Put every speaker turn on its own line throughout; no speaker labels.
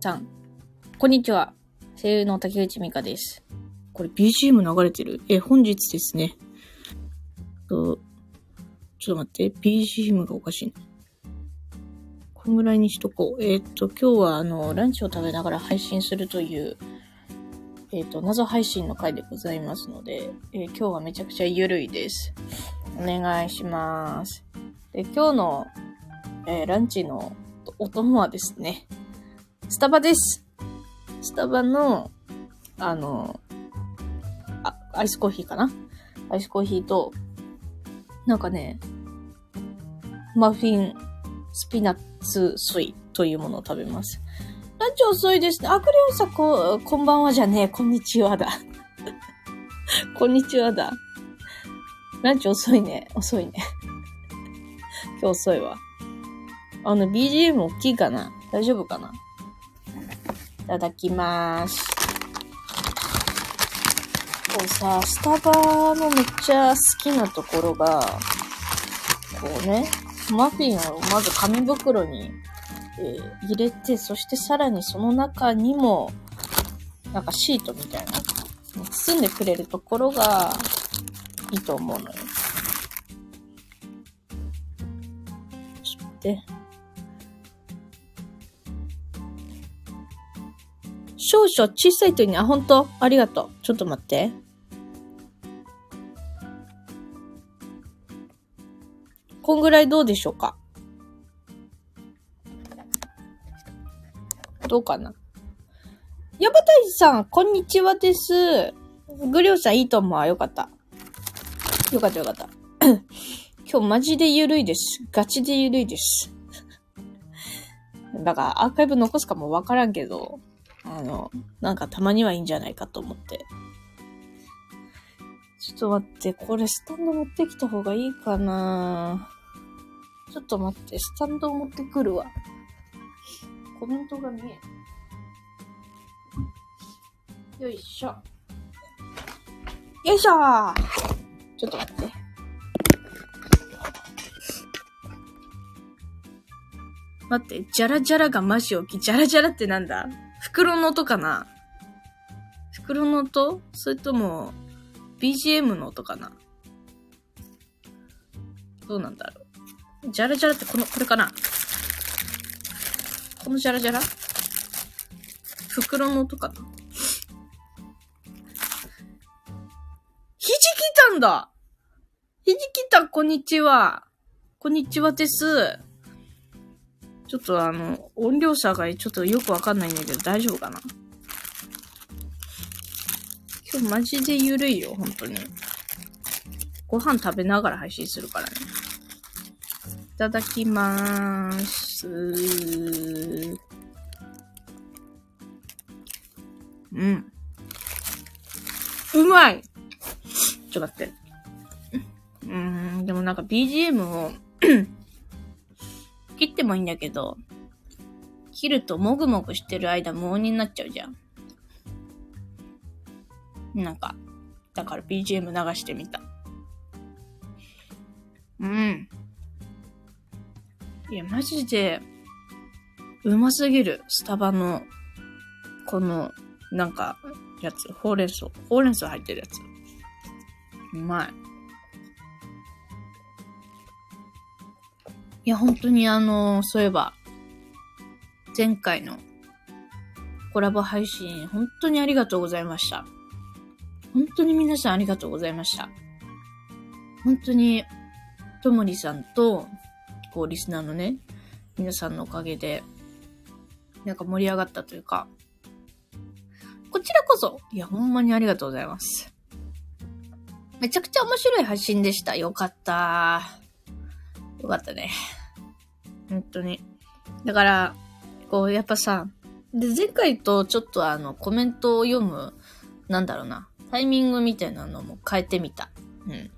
さん、こんにちは。声優の竹内美香です。これ BGM 流れてる？え、本日ですね。と、ちょっと待って、BGM がおかしいな。こんぐらいにしとこう。えーっと、今日はあの、ランチを食べながら配信するという、えーっと、謎配信の回でございますので、えー今日はめちゃくちゃゆるいです。お願いします。で、今日の、えーランチのお供はですね、スタバです。スタバの、あの、あ、アイスコーヒーかな？アイスコーヒーと、なんかね、マフィン、スピナッツ水というものを食べます。ランチ遅いですね。あ、クレヨンさん、こ、こんばんはじゃねえ。こんにちはだ。こんにちはだ。ランチ遅いね。遅いね。今日遅いわ。あの、BGM 大きいかな？大丈夫かな？ただきます。こうさ、スタバのめっちゃ好きなところが、こうね、マフィンをまず紙袋に、えー入れて、そしてさらにその中にも、なんかシートみたいな、包んでくれるところがいいと思うのよ。ちょっと待って。少々小さいとに、あ、本当？ありがとう。ちょっと待って。こんぐらいどうでしょうか？どうかな？ヤバタイさん、こんにちはです。グリョウさんいいと思う。よかった。よかったよかった。今日マジでゆるいです。ガチでゆるいです。だからアーカイブ残すかもわからんけど、あの、なんかたまにはいいんじゃないかと思って。ちょっと待って、これスタンド持ってきた方がいいかなちょっと待って、スタンド持ってくるわ。コメントが見え。よいしょ。よいしょちょっと待って。待って、ジャラジャラがマジ大きい。ジャラジャラってなんだ？袋の音かな？袋の音？それとも、BGM の音かな？どうなんだろう？ジャラジャラってこの、これかな？このジャラジャラ？袋の音かな？ひじきたんだ！ひじきたん、こんにちは。こんにちはです。ちょっとあの、音量差がちょっとよくわかんないんだけど大丈夫かな？今日マジでゆるいよ、本当に。ご飯食べながら配信するからね。いただきまーす。うん。うまいちょっと待って。うん、でもなんか BGM を切ってもいいんだけど、切るともぐもぐしてる間無音になっちゃうじゃん。なんか、だから BGM 流してみた。うん。いや、マジで、うますぎる。スタバの、この、なんか、やつ。ほうれん草。ほうれん草入ってるやつ。うまい。いや、本当にあの、そういえば、前回のコラボ配信、本当にありがとうございました。本当に皆さんありがとうございました。本当に、ともりさんと、こう、リスナーのね、皆さんのおかげで、なんか盛り上がったというか、こちらこそ、いや、ほんまにありがとうございます。めちゃくちゃ面白い配信でした。よかった。よかったね。本当に。だから、こう、やっぱさ、で、前回とちょっとあの、コメントを読む、なんだろうな、タイミングみたいなのも変えてみた。うん。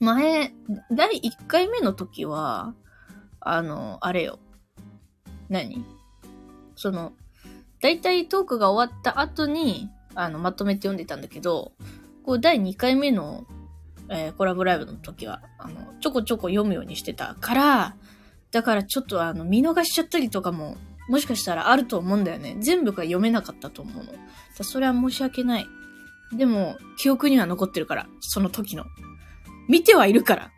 前、第1回目の時は、あの、あれよ。何？その、だいたいトークが終わった後に、あの、まとめて読んでたんだけど、こう、第2回目の、えーコラボライブの時は、あの、ちょこちょこ読むようにしてたから、だからちょっとあの、見逃しちゃったりとかももしかしたらあると思うんだよね。全部が読めなかったと思うの。だそれは申し訳ない。でも、記憶には残ってるから、その時の。見てはいるから。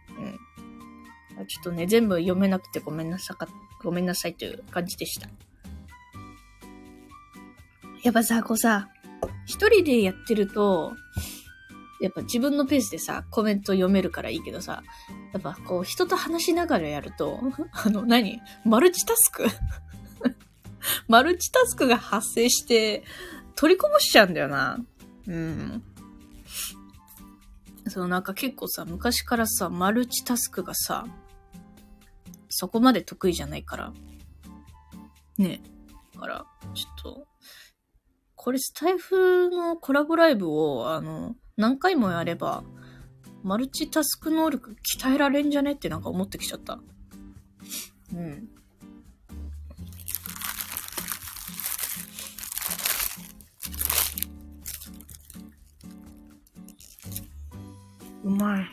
うん。ちょっとね、全部読めなくてごめんなさか、ごめんなさいという感じでした。やっぱさ、こうさ、一人でやってると、やっぱ自分のペースでさ、コメント読めるからいいけどさ、やっぱこう人と話しながらやると、あの何、マルチタスク？マルチタスクが発生して、取りこぼしちゃうんだよな。うん。そう、なんか結構さ、昔からさ、マルチタスクがさ、そこまで得意じゃないから。ね。だから、ちょっと、これスタイフのコラボライブを、あの、何回もやれば、マルチタスク能力鍛えられんじゃね？ってなんか思ってきちゃった。うん。うまい。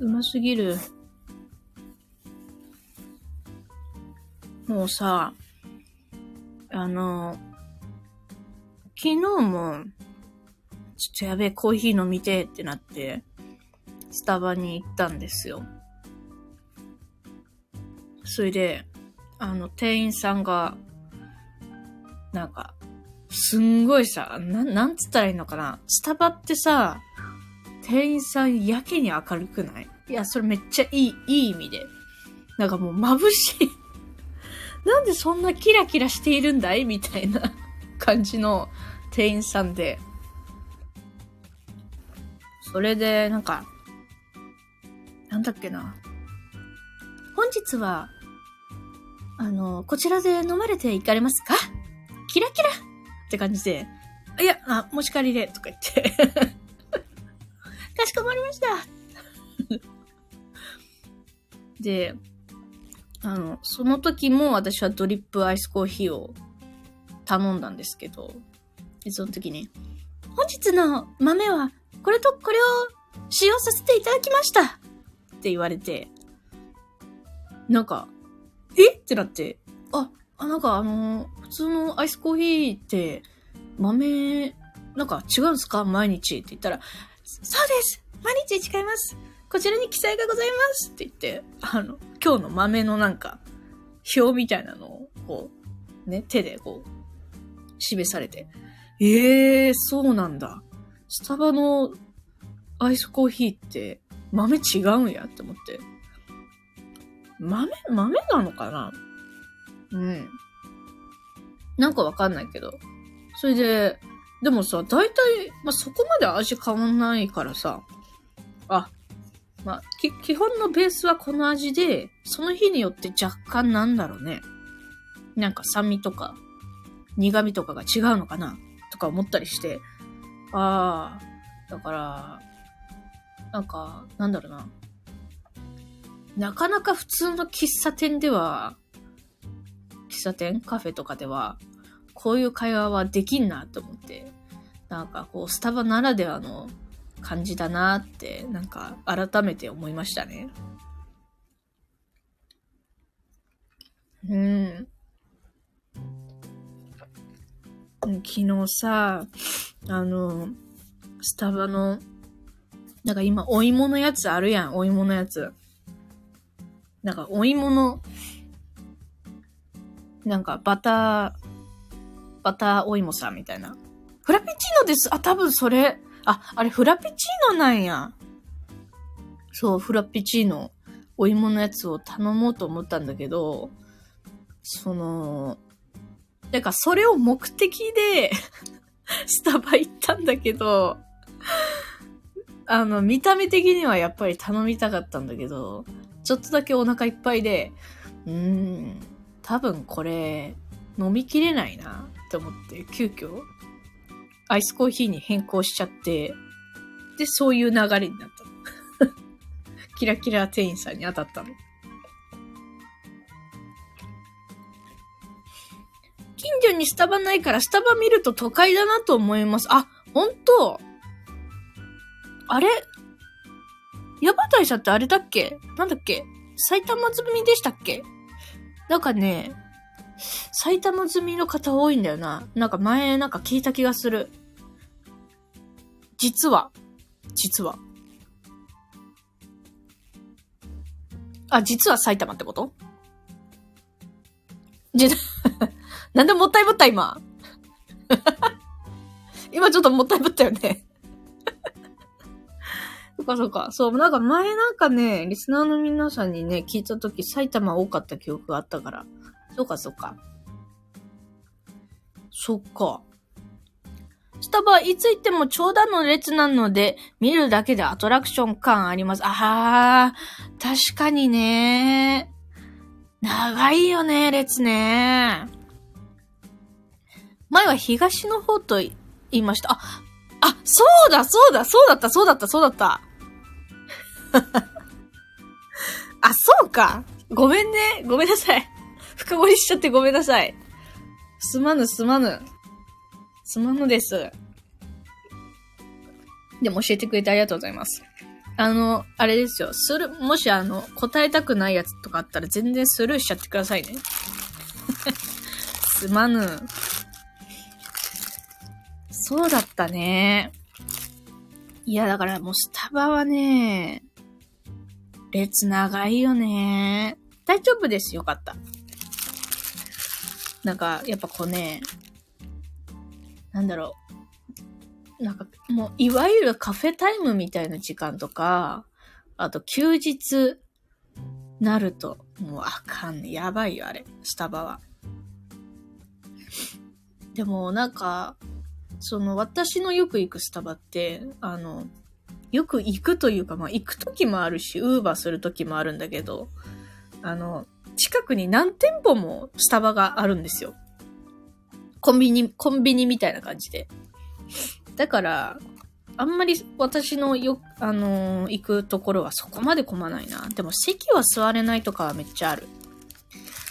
うますぎる。もうさ、あの、昨日も、ちょっとやべえ、コーヒー飲みてってなって、スタバに行ったんですよ。それで、あの、店員さんが、なんか、すんごいさ、な、なんつったらいいのかな。スタバってさ、店員さんやけに明るくない？いや、それめっちゃいい、いい意味で。なんかもう眩しい なんでそんなキラキラしているんだい？みたいな感じの店員さんで。それで、なんか、なんだっけな。本日は、あの、こちらで飲まれていかれますか？キラキラ！って感じで、いや、あ、持ち帰りで、とか言って。かしこまりました。で、あの、その時も私はドリップアイスコーヒーを頼んだんですけど、その時に、本日の豆はこれとこれを使用させていただきました。って言われて、なんか、え？ってなって、あ、あ、なんかあの普通のアイスコーヒーって豆、なんか違うんですか？毎日。って言ったら、そうです。毎日違います。こちらに記載がございます。って言って、あの、今日の豆のなんか、表みたいなのを、こう、ね、手でこう、示されて、ええー、そうなんだ。スタバのアイスコーヒーって豆違うんや？って思って。豆、豆なのかな？うん。なんかわかんないけど。それで、でもさ、大体、まあ、そこまで味変わんないからさ、あ、まあ、基本のベースはこの味で、その日によって若干なんだろうね。なんか酸味とか、苦味とかが違うのかな？とか思ったりして。ああ、だから、なんか、なんだろうな。なかなか普通の喫茶店では、喫茶店？カフェとかでは、こういう会話はできんなと思って。なんかこう、スタバならではの感じだなって、なんか改めて思いましたね。うん。昨日さ、あの、スタバの、なんか今、お芋のやつあるやん、お芋のやつ。なんか、お芋の、なんか、バター、バターお芋さんみたいな。フラペチーノです。あ、多分それ。あ、あれフラペチーノなんや。そう、フラペチーノ、お芋のやつを頼もうと思ったんだけど、その、なんかそれを目的で スタバ行ったんだけど、あの、見た目的にはやっぱり頼みたかったんだけど、ちょっとだけお腹いっぱいで、うーん、多分これ、飲みきれないなって思って、急遽アイスコーヒーに変更しちゃって、で、そういう流れになった。キラキラ店員さんに当たったの。近所にスタバないからスタバ見ると都会だなと思います。あ、ほんとあれ？ヤバ大社ってあれだっけ？なんだっけ？埼玉積みでしたっけ？なんかね、埼玉済みの方多いんだよな。なんか前なんか聞いた気がする。実は、実は。あ、実は埼玉ってこと？じ、なんでもったいぶった今。今ちょっともったいぶったよね。そっかそっか。そう、なんか前なんかね、リスナーの皆さんにね、聞いたとき埼玉多かった記憶があったから。そうかそうか。そっか。スタバはいつ行っても長蛇の列なので、見るだけでアトラクション感あります。ああ、確かにね。長いよね、列ね。前は東の方と言いました。あ、あ、そうだ、そうだ、そうだった、そうだった、そうだった。あ、そうか。ごめんね。ごめんなさい。深掘りしちゃってごめんなさい。すまぬ、すまぬ。すまぬです。でも教えてくれてありがとうございます。あの、あれですよ。する、もしあの、答えたくないやつとかあったら全然スルーしちゃってくださいね。すまぬ。そうだったね。いや、だからもうスタバはね、列長いよね。大丈夫です。よかった。なんか、やっぱこうね、なんだろう。なんか、もう、いわゆるカフェタイムみたいな時間とか、あと休日なると、もうあかんね。やばいよ、あれ。スタバは。でも、なんか、その、私のよく行くスタバって、あの、よく行くというか、まあ、行く時もあるし、ウーバーする時もあるんだけど、あの、近くに何店舗もスタバがあるんですよ。コンビニ、コンビニみたいな感じで。だから、あんまり私のよ、あのー、行くところはそこまで混まないな。でも席は座れないとかはめっちゃある。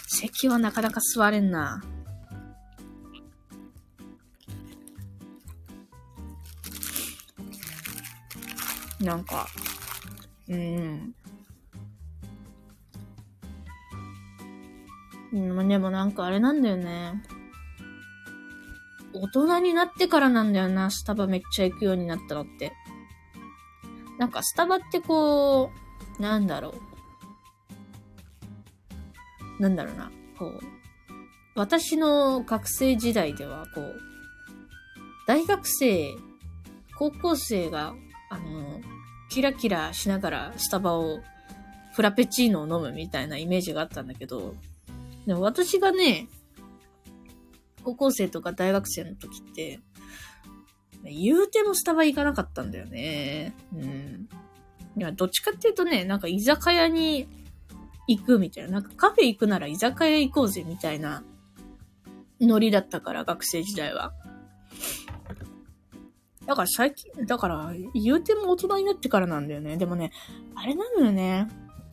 席はなかなか座れんな。なんか、うん。うん、でもなんかあれなんだよね。大人になってからなんだよな、スタバめっちゃ行くようになったのって。なんかスタバってこう、なんだろう。なんだろうな、こう。私の学生時代では、こう、大学生、高校生が、あの、キラキラしながらスタバを、フラペチーノを飲むみたいなイメージがあったんだけど、でも私がね、高校生とか大学生の時って、言うてもスタバ行かなかったんだよね。うん。いや、どっちかっていうとね、なんか居酒屋に行くみたいな。なんかカフェ行くなら居酒屋行こうぜみたいなノリだったから、学生時代は。だから最近、だから言うても大人になってからなんだよね。でもね、あれなのよね。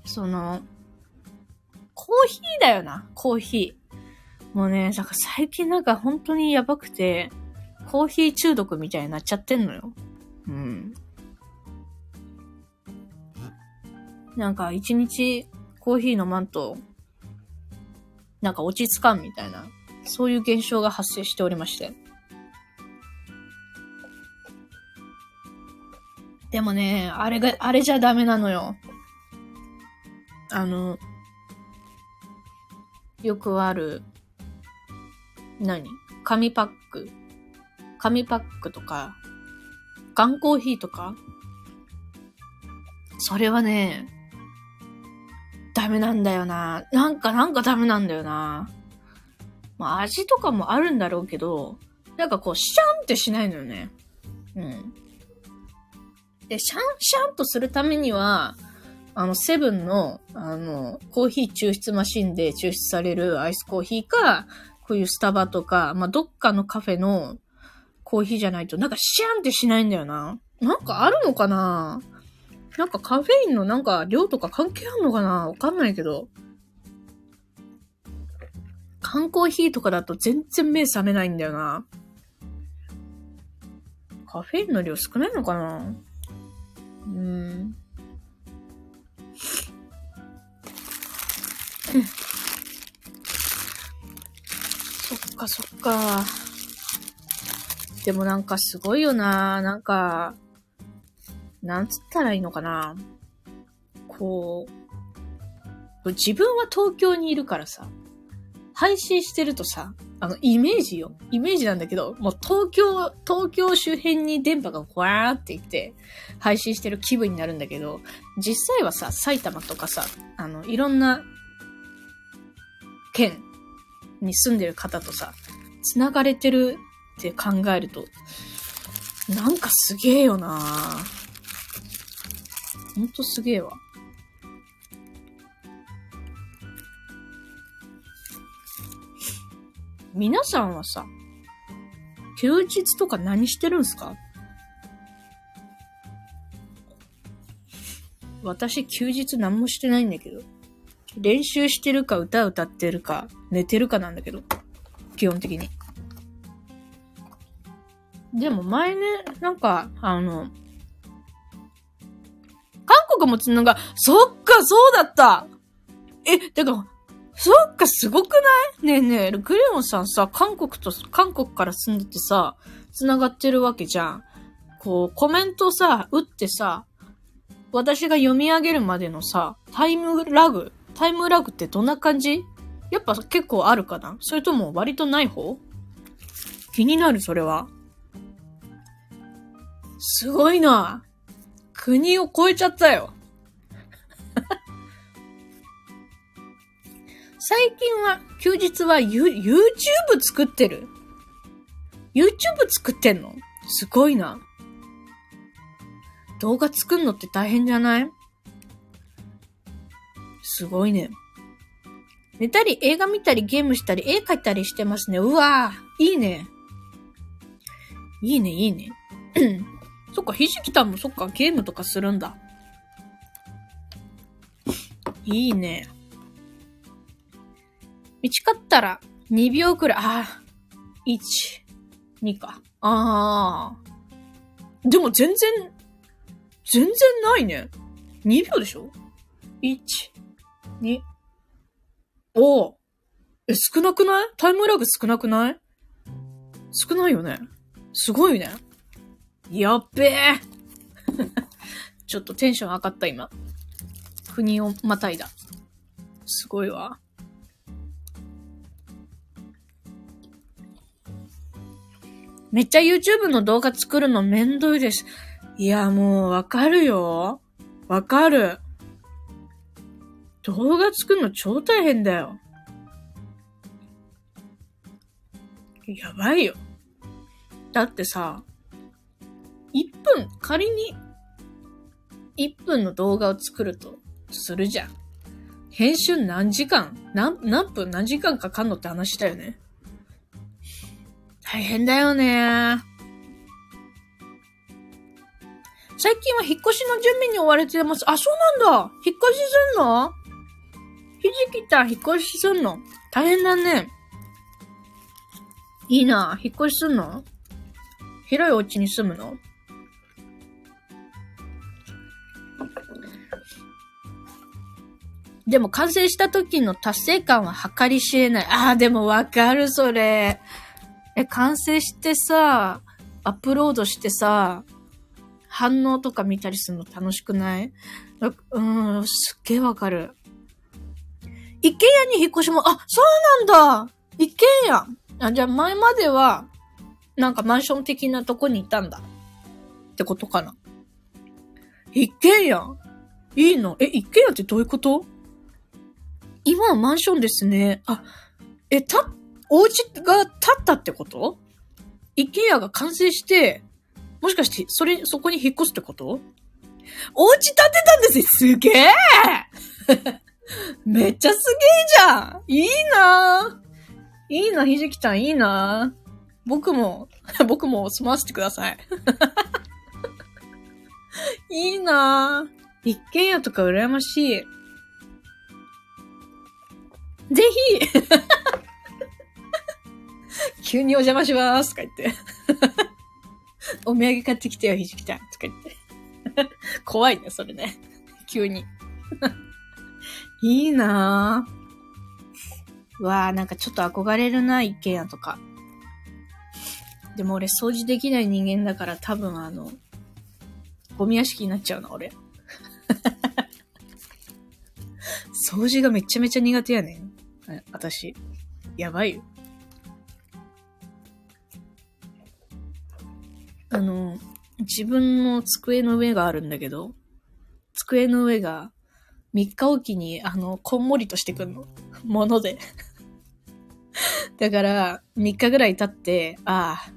その、コーヒーだよな、コーヒー。もうね、なんか最近なんか本当にやばくて、コーヒー中毒みたいになっちゃってんのよ。うん。なんか一日コーヒー飲まんと、なんか落ち着かんみたいな、そういう現象が発生しておりまして。でもね、あれが、あれじゃダメなのよ。あの、よくある、何？紙パック紙パックとか、缶コーヒーとか？それはね、ダメなんだよな。なんか、なんかダメなんだよな。まあ、味とかもあるんだろうけど、なんかこう、シャンってしないのよね。うん。で、シャン、シャンとするためには、あの、セブンの、あの、コーヒー抽出マシンで抽出されるアイスコーヒーか、こういうスタバとか、まあ、どっかのカフェのコーヒーじゃないと、なんかシャンってしないんだよな。なんかあるのかななんかカフェインのなんか量とか関係あんのかなわかんないけど。缶コーヒーとかだと全然目覚めないんだよな。カフェインの量少ないのかなうん。そっかそっか。でもなんかすごいよななんか、なんつったらいいのかなこう、自分は東京にいるからさ、配信してるとさ、あの、イメージよ。イメージなんだけど、もう東京、東京周辺に電波がわーっていって、配信してる気分になるんだけど、実際はさ、埼玉とかさ、あの、いろんな県に住んでる方とさ、繋がれてるって考えると、なんかすげえよなほんとすげえわ。皆さんはさ、休日とか何してるんすか？私休日何もしてないんだけど。練習してるか歌歌ってるか寝てるかなんだけど。基本的に。でも前ね、なんか、あの、韓国もつなが、そっか、そうだったえ、てか、そっか、すごくない？ねえねえ、グレオンさんさ、韓国と、韓国から住んでてさ、繋がってるわけじゃん。こう、コメントさ、打ってさ、私が読み上げるまでのさ、タイムラグ、タイムラグってどんな感じ？やっぱ結構あるかな？それとも割とない方？気になる、それは。すごいな。国を超えちゃったよ。最近は、休日は YouTube 作ってる ?YouTube 作ってんの？すごいな。動画作んのって大変じゃない？すごいね。寝たり映画見たりゲームしたり絵描いたりしてますね。うわぁ、いいね。いいね、いいね。そっか、ひじきたんもそっか、ゲームとかするんだ。いいね。短かったら2秒くらい。ああ、1、2か。ああ。でも全然、全然ないね。2秒でしょ ?1、2。おお。え、少なくない？タイムラグ少なくない？少ないよね。すごいね。やっべえ。ちょっとテンション上がった今。国をまたいだ。すごいわ。めっちゃ YouTube の動画作るのめんどいです。いや、もうわかるよ。わかる。動画作るの超大変だよ。やばいよ。だってさ、1分、仮に1分の動画を作るとするじゃん。編集何時間何、何分何時間かかんのって話だよね。大変だよね。最近は引っ越しの準備に追われてます。あ、そうなんだ。引っ越しすんの？ひじきた引っ越しすんの？大変だね。いいな。引っ越しすんの？広いお家に住むの？でも完成した時の達成感は計り知れない。ああ、でもわかる、それ。え、完成してさ、アップロードしてさ、反応とか見たりするの楽しくない？うん、すっげえわかる。一軒家に引っ越しも、あ、そうなんだ一軒家あ、じゃあ前までは、なんかマンション的なとこにいたんだ。ってことかな。一軒家いいの？え、一軒家ってどういうこと？今はマンションですね。あ、え、た、お家が建ったってこと？一軒家が完成して、もしかして、それ、そこに引っ越すってこと？お家建てたんですよ。すげえ！めっちゃすげえじゃん。いいな。いいな、ひじきちゃん。いいな。僕も、僕も住ませてください。いいな。一軒家とか羨ましい。ぜひ！急にお邪魔しますとか言って。お土産買ってきてよ、ひじきちゃん。とか言って。怖いね、それね。急に。いいなぁ。わーなんかちょっと憧れるな、一軒家とか。でも俺掃除できない人間だから多分あの、ゴミ屋敷になっちゃうな、俺。掃除がめちゃめちゃ苦手やねん。私。やばいよ。あの、自分の机の上があるんだけど、机の上が3日おきに、あの、こんもりとしてくんの。もので。だから、3日ぐらい経って、あ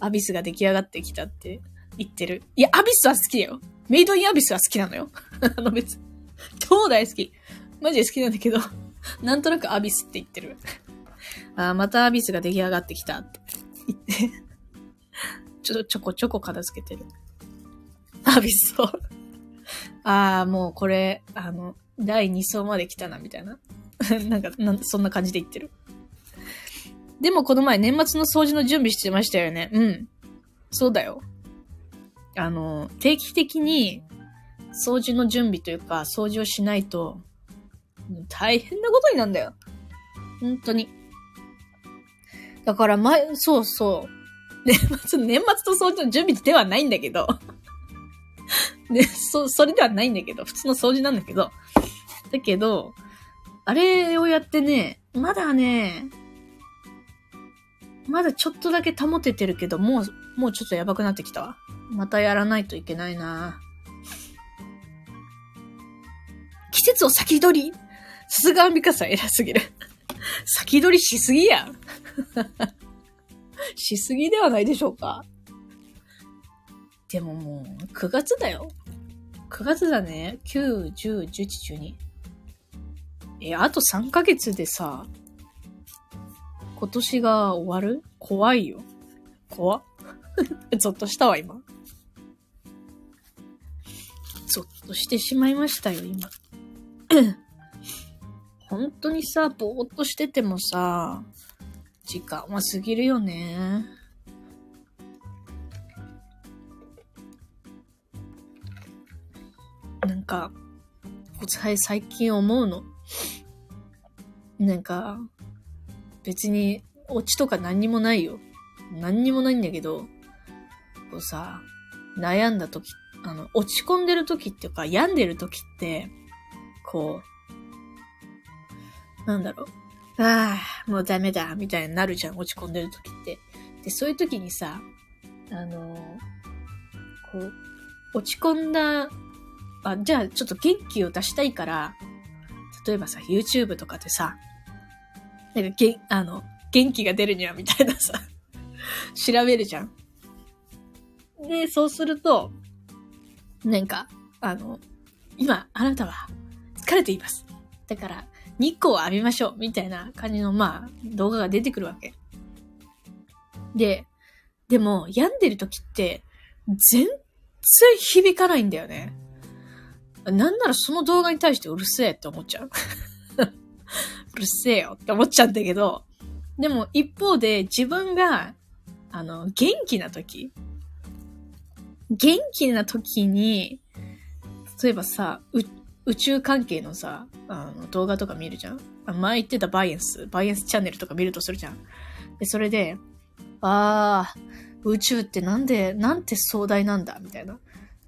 あ、アビスが出来上がってきたって言ってる。いや、アビスは好きだよ。メイドインアビスは好きなのよ。あの別、超大好き。マジで好きなんだけど、なんとなくアビスって言ってる。ああ、またアビスが出来上がってきたって言って、ちょっとちょこちょこ片付けてる。アビスをああ、もうこれ、あの、第2層まで来たな、みたいな。なんかなん、そんな感じで言ってる。でもこの前年末の掃除の準備してましたよね。うん。そうだよ。あの、定期的に掃除の準備というか、掃除をしないと、大変なことになるんだよ。本当に。だから前、そうそう。年末、年末と掃除の準備ではないんだけど。で、そ、それではないんだけど、普通の掃除なんだけど。だけど、あれをやってね、まだね、まだちょっとだけ保ててるけど、もう、もうちょっとやばくなってきたわ。またやらないといけないな季節を先取り？さすがアンビカさん偉すぎる。先取りしすぎや。しすぎではないでしょうか。でももう、9月だよ。9月だね。9、10、11、12。え、あと3ヶ月でさ、今年が終わる？怖いよ。怖。ゾッとしたわ、今。ゾッとしてしまいましたよ、今。本当にさ、ぼーっとしててもさ、時間は過ぎるよね。なんか、最近思うの？なんか、別に、オチとか何にもないよ。何にもないんだけど、こうさ、悩んだ時、あの、落ち込んでる時っていうか、病んでる時って、こう、なんだろう？ああ、もうダメだ、みたいになるじゃん、落ち込んでる時って。で、そういう時にさ、あの、こう、落ち込んだ、あ、じゃあちょっと元気を出したいから、例えばさ、YouTube とかでさ、なんかげ、あの、元気が出るにはみたいなさ、調べるじゃん。で、そうすると、なんか、あの、今、あなたは疲れています。だから、日光を浴びましょうみたいな感じの、まあ、動画が出てくるわけ。で、でも、病んでる時って、全然響かないんだよね。なんならその動画に対してうるせえって思っちゃう。うるせえよって思っちゃうんだけど、でも一方で自分が、あの、元気な時、元気な時に、例えばさ、宇宙関係のさ、あの動画とか見るじゃん？前言ってたバイエンス、バイエンスチャンネルとか見るとするじゃん。で、それで、ああ、宇宙ってなんで、なんて壮大なんだ、みたいな。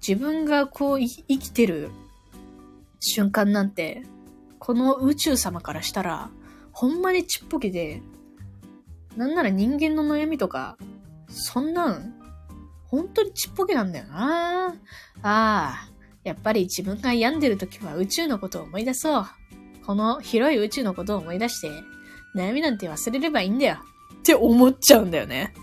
自分がこう生きてる瞬間なんて、この宇宙様からしたら、ほんまにちっぽけで、なんなら人間の悩みとか、そんなん、本当にちっぽけなんだよなああ、やっぱり自分が病んでる時は宇宙のことを思い出そう。この広い宇宙のことを思い出して、悩みなんて忘れればいいんだよ。って思っちゃうんだよね。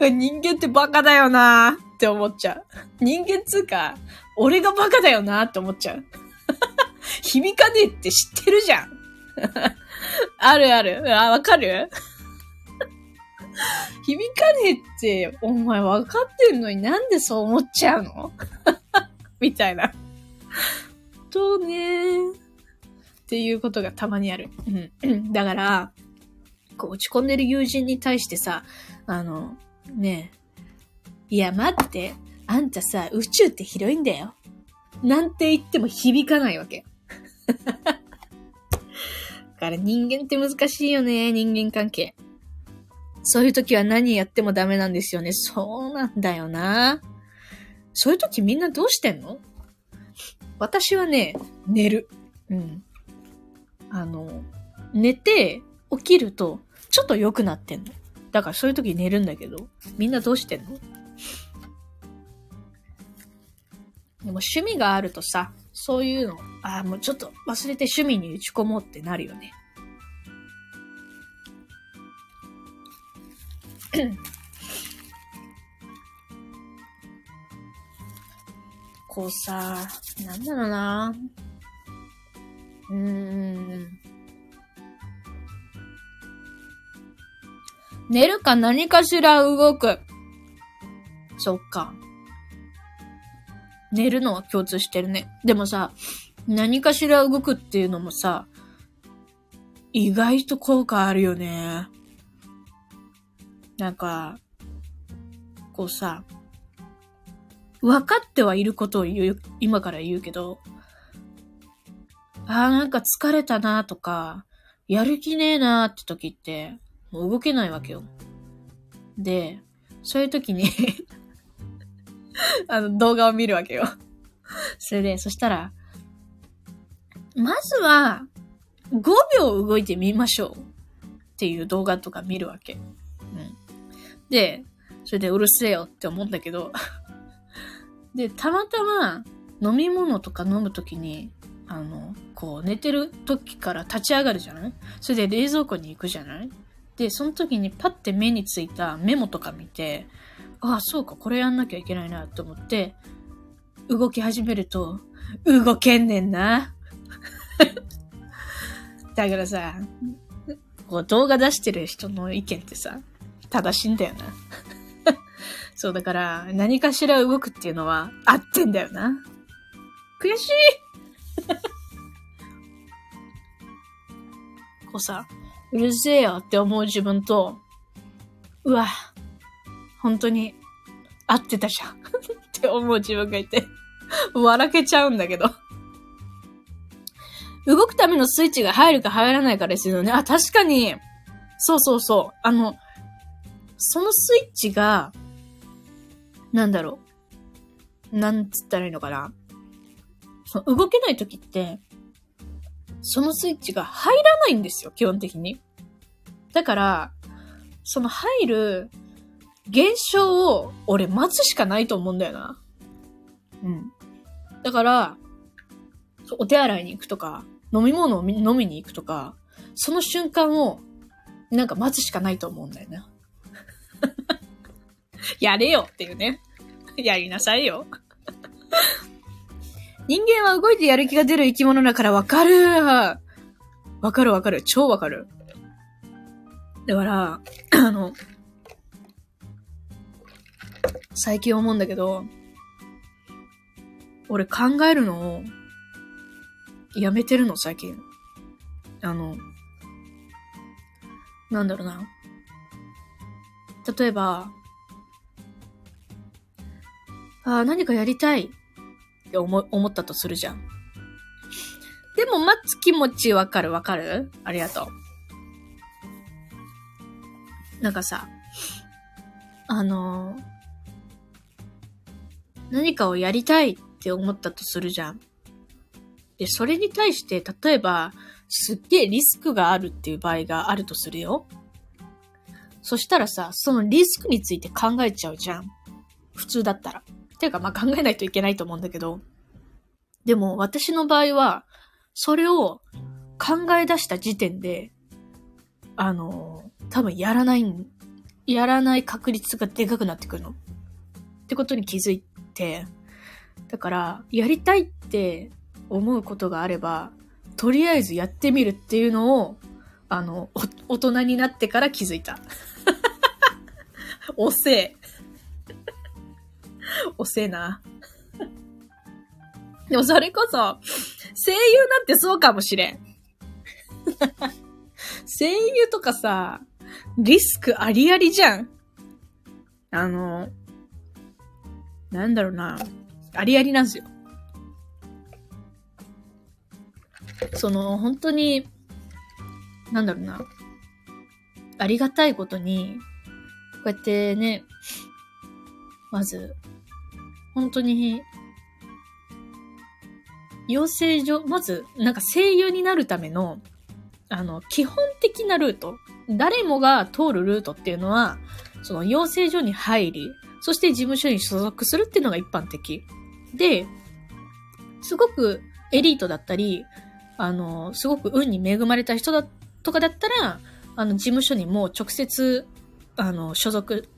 人間ってバカだよなーって思っちゃう。人間つうか、俺がバカだよなーって思っちゃう。響かねえって知ってるじゃん。あるある。あ、わかる？響かねえって、お前わかってんのになんでそう思っちゃうの？みたいな。とねっていうことがたまにある。うん。だから、こう落ち込んでる友人に対してさ、あの、ねえ、いや待って、あんたさ、宇宙って広いんだよ。なんて言っても響かないわけ。だから人間って難しいよね、人間関係。そういう時は何やってもダメなんですよね。そうなんだよな。そういう時みんなどうしてんの？私はね、寝る。うん。あの、寝て起きるとちょっと良くなってんの。だからそういう時寝るんだけど、みんなどうしてんの？でも趣味があるとさ、そういうの、ああ、もうちょっと忘れて趣味に打ち込もうってなるよね。こうさ、なんだろうな。うーん。寝るか何かしら動く。そっか。寝るのは共通してるね。でもさ、何かしら動くっていうのもさ、意外と効果あるよね。なんか、こうさ、分かってはいることを言う、今から言うけど、ああ、なんか疲れたなとか、やる気ねえなって時って、もう動けないわけよ。で、そういう時に あの、動画を見るわけよ。それで、そしたら、まずは、5秒動いてみましょう。っていう動画とか見るわけ。で、それでうるせえよって思うんだけど。で、たまたま飲み物とか飲むときに、あの、こう寝てる時から立ち上がるじゃない？それで冷蔵庫に行くじゃない？で、その時にパッて目についたメモとか見て、ああ、そうか、これやんなきゃいけないなと思って、動き始めると、動けんねんな。だからさ、こう動画出してる人の意見ってさ、正しいんだよな。そう、だから、何かしら動くっていうのは合ってんだよな。悔しい こうさ、うるせえよって思う自分と、うわ、本当に合ってたじゃん って思う自分がいて、笑けちゃうんだけど。動くためのスイッチが入るか入らないかですよね。あ、確かに、そうそうそう。あの、そのスイッチが、なんだろう。なんつったらいいのかな。その動けない時って、そのスイッチが入らないんですよ、基本的に。だから、その入る現象を俺待つしかないと思うんだよな。うん。だから、お手洗いに行くとか、飲み物を飲みに行くとか、その瞬間をなんか待つしかないと思うんだよな。やれよっていうね。やりなさいよ。人間は動いてやる気が出る生き物だからわかるわかるわかる。超わかる。だから、あの、最近思うんだけど、俺考えるのをやめてるの、最近。あの、なんだろうな。例えば、ああ、何かやりたいって思、思ったとするじゃん。でも待つ気持ちわかる？わかる？ありがとう。なんかさ、あのー、何かをやりたいって思ったとするじゃん。で、それに対して、例えば、すっげえリスクがあるっていう場合があるとするよ。そしたらさ、そのリスクについて考えちゃうじゃん。普通だったら。ていうか、まあ、考えないといけないと思うんだけど。でも、私の場合は、それを考え出した時点で、あの、多分やらない、やらない確率がでかくなってくるの。ってことに気づいて、だから、やりたいって思うことがあれば、とりあえずやってみるっていうのを、あの、大人になってから気づいた。おせえ。遅えな。でもそれこそ、声優なんてそうかもしれん。声優とかさ、リスクありありじゃん。あの、なんだろうな。ありありなんですよ。その、本当に、なんだろうな。ありがたいことに、こうやってね、まず、本当に、養成所、まず、なんか声優になるための、あの、基本的なルート。誰もが通るルートっていうのは、その養成所に入り、そして事務所に所属するっていうのが一般的。で、すごくエリートだったり、あの、すごく運に恵まれた人だ、とかだったら、あの、事務所にもう直接、あの、所属、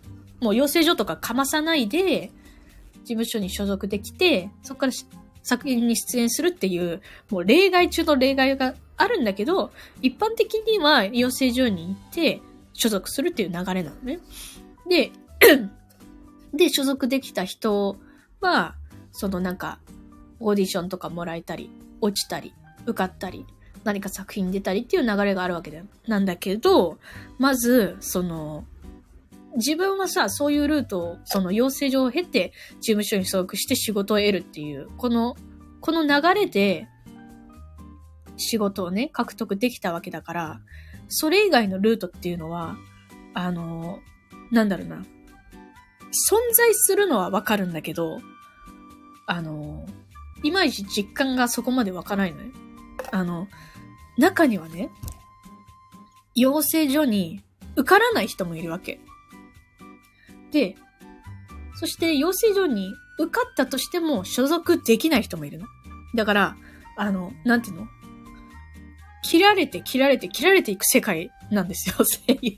もう養成所とかかまさないで、事務所に所属できて、そこから作品に出演するっていう、もう例外中の例外があるんだけど、一般的には養成所に行って所属するっていう流れなのね。で、で、所属できた人は、そのなんか、オーディションとかもらえたり、落ちたり、受かったり、何か作品に出たりっていう流れがあるわけだよ。なんだけど、まず、その、自分はさ、そういうルートを、その養成所を経て、事務所に所属して仕事を得るっていう、この、この流れで、仕事をね、獲得できたわけだから、それ以外のルートっていうのは、あの、なんだろうな。存在するのはわかるんだけど、あの、いまいち実感がそこまでわからないのよ。あの、中にはね、養成所に受からない人もいるわけ。で、そして養成所に受かったとしても所属できない人もいるの。だから、あの、なんていうの？切られて切られて切られていく世界なんですよ、声優。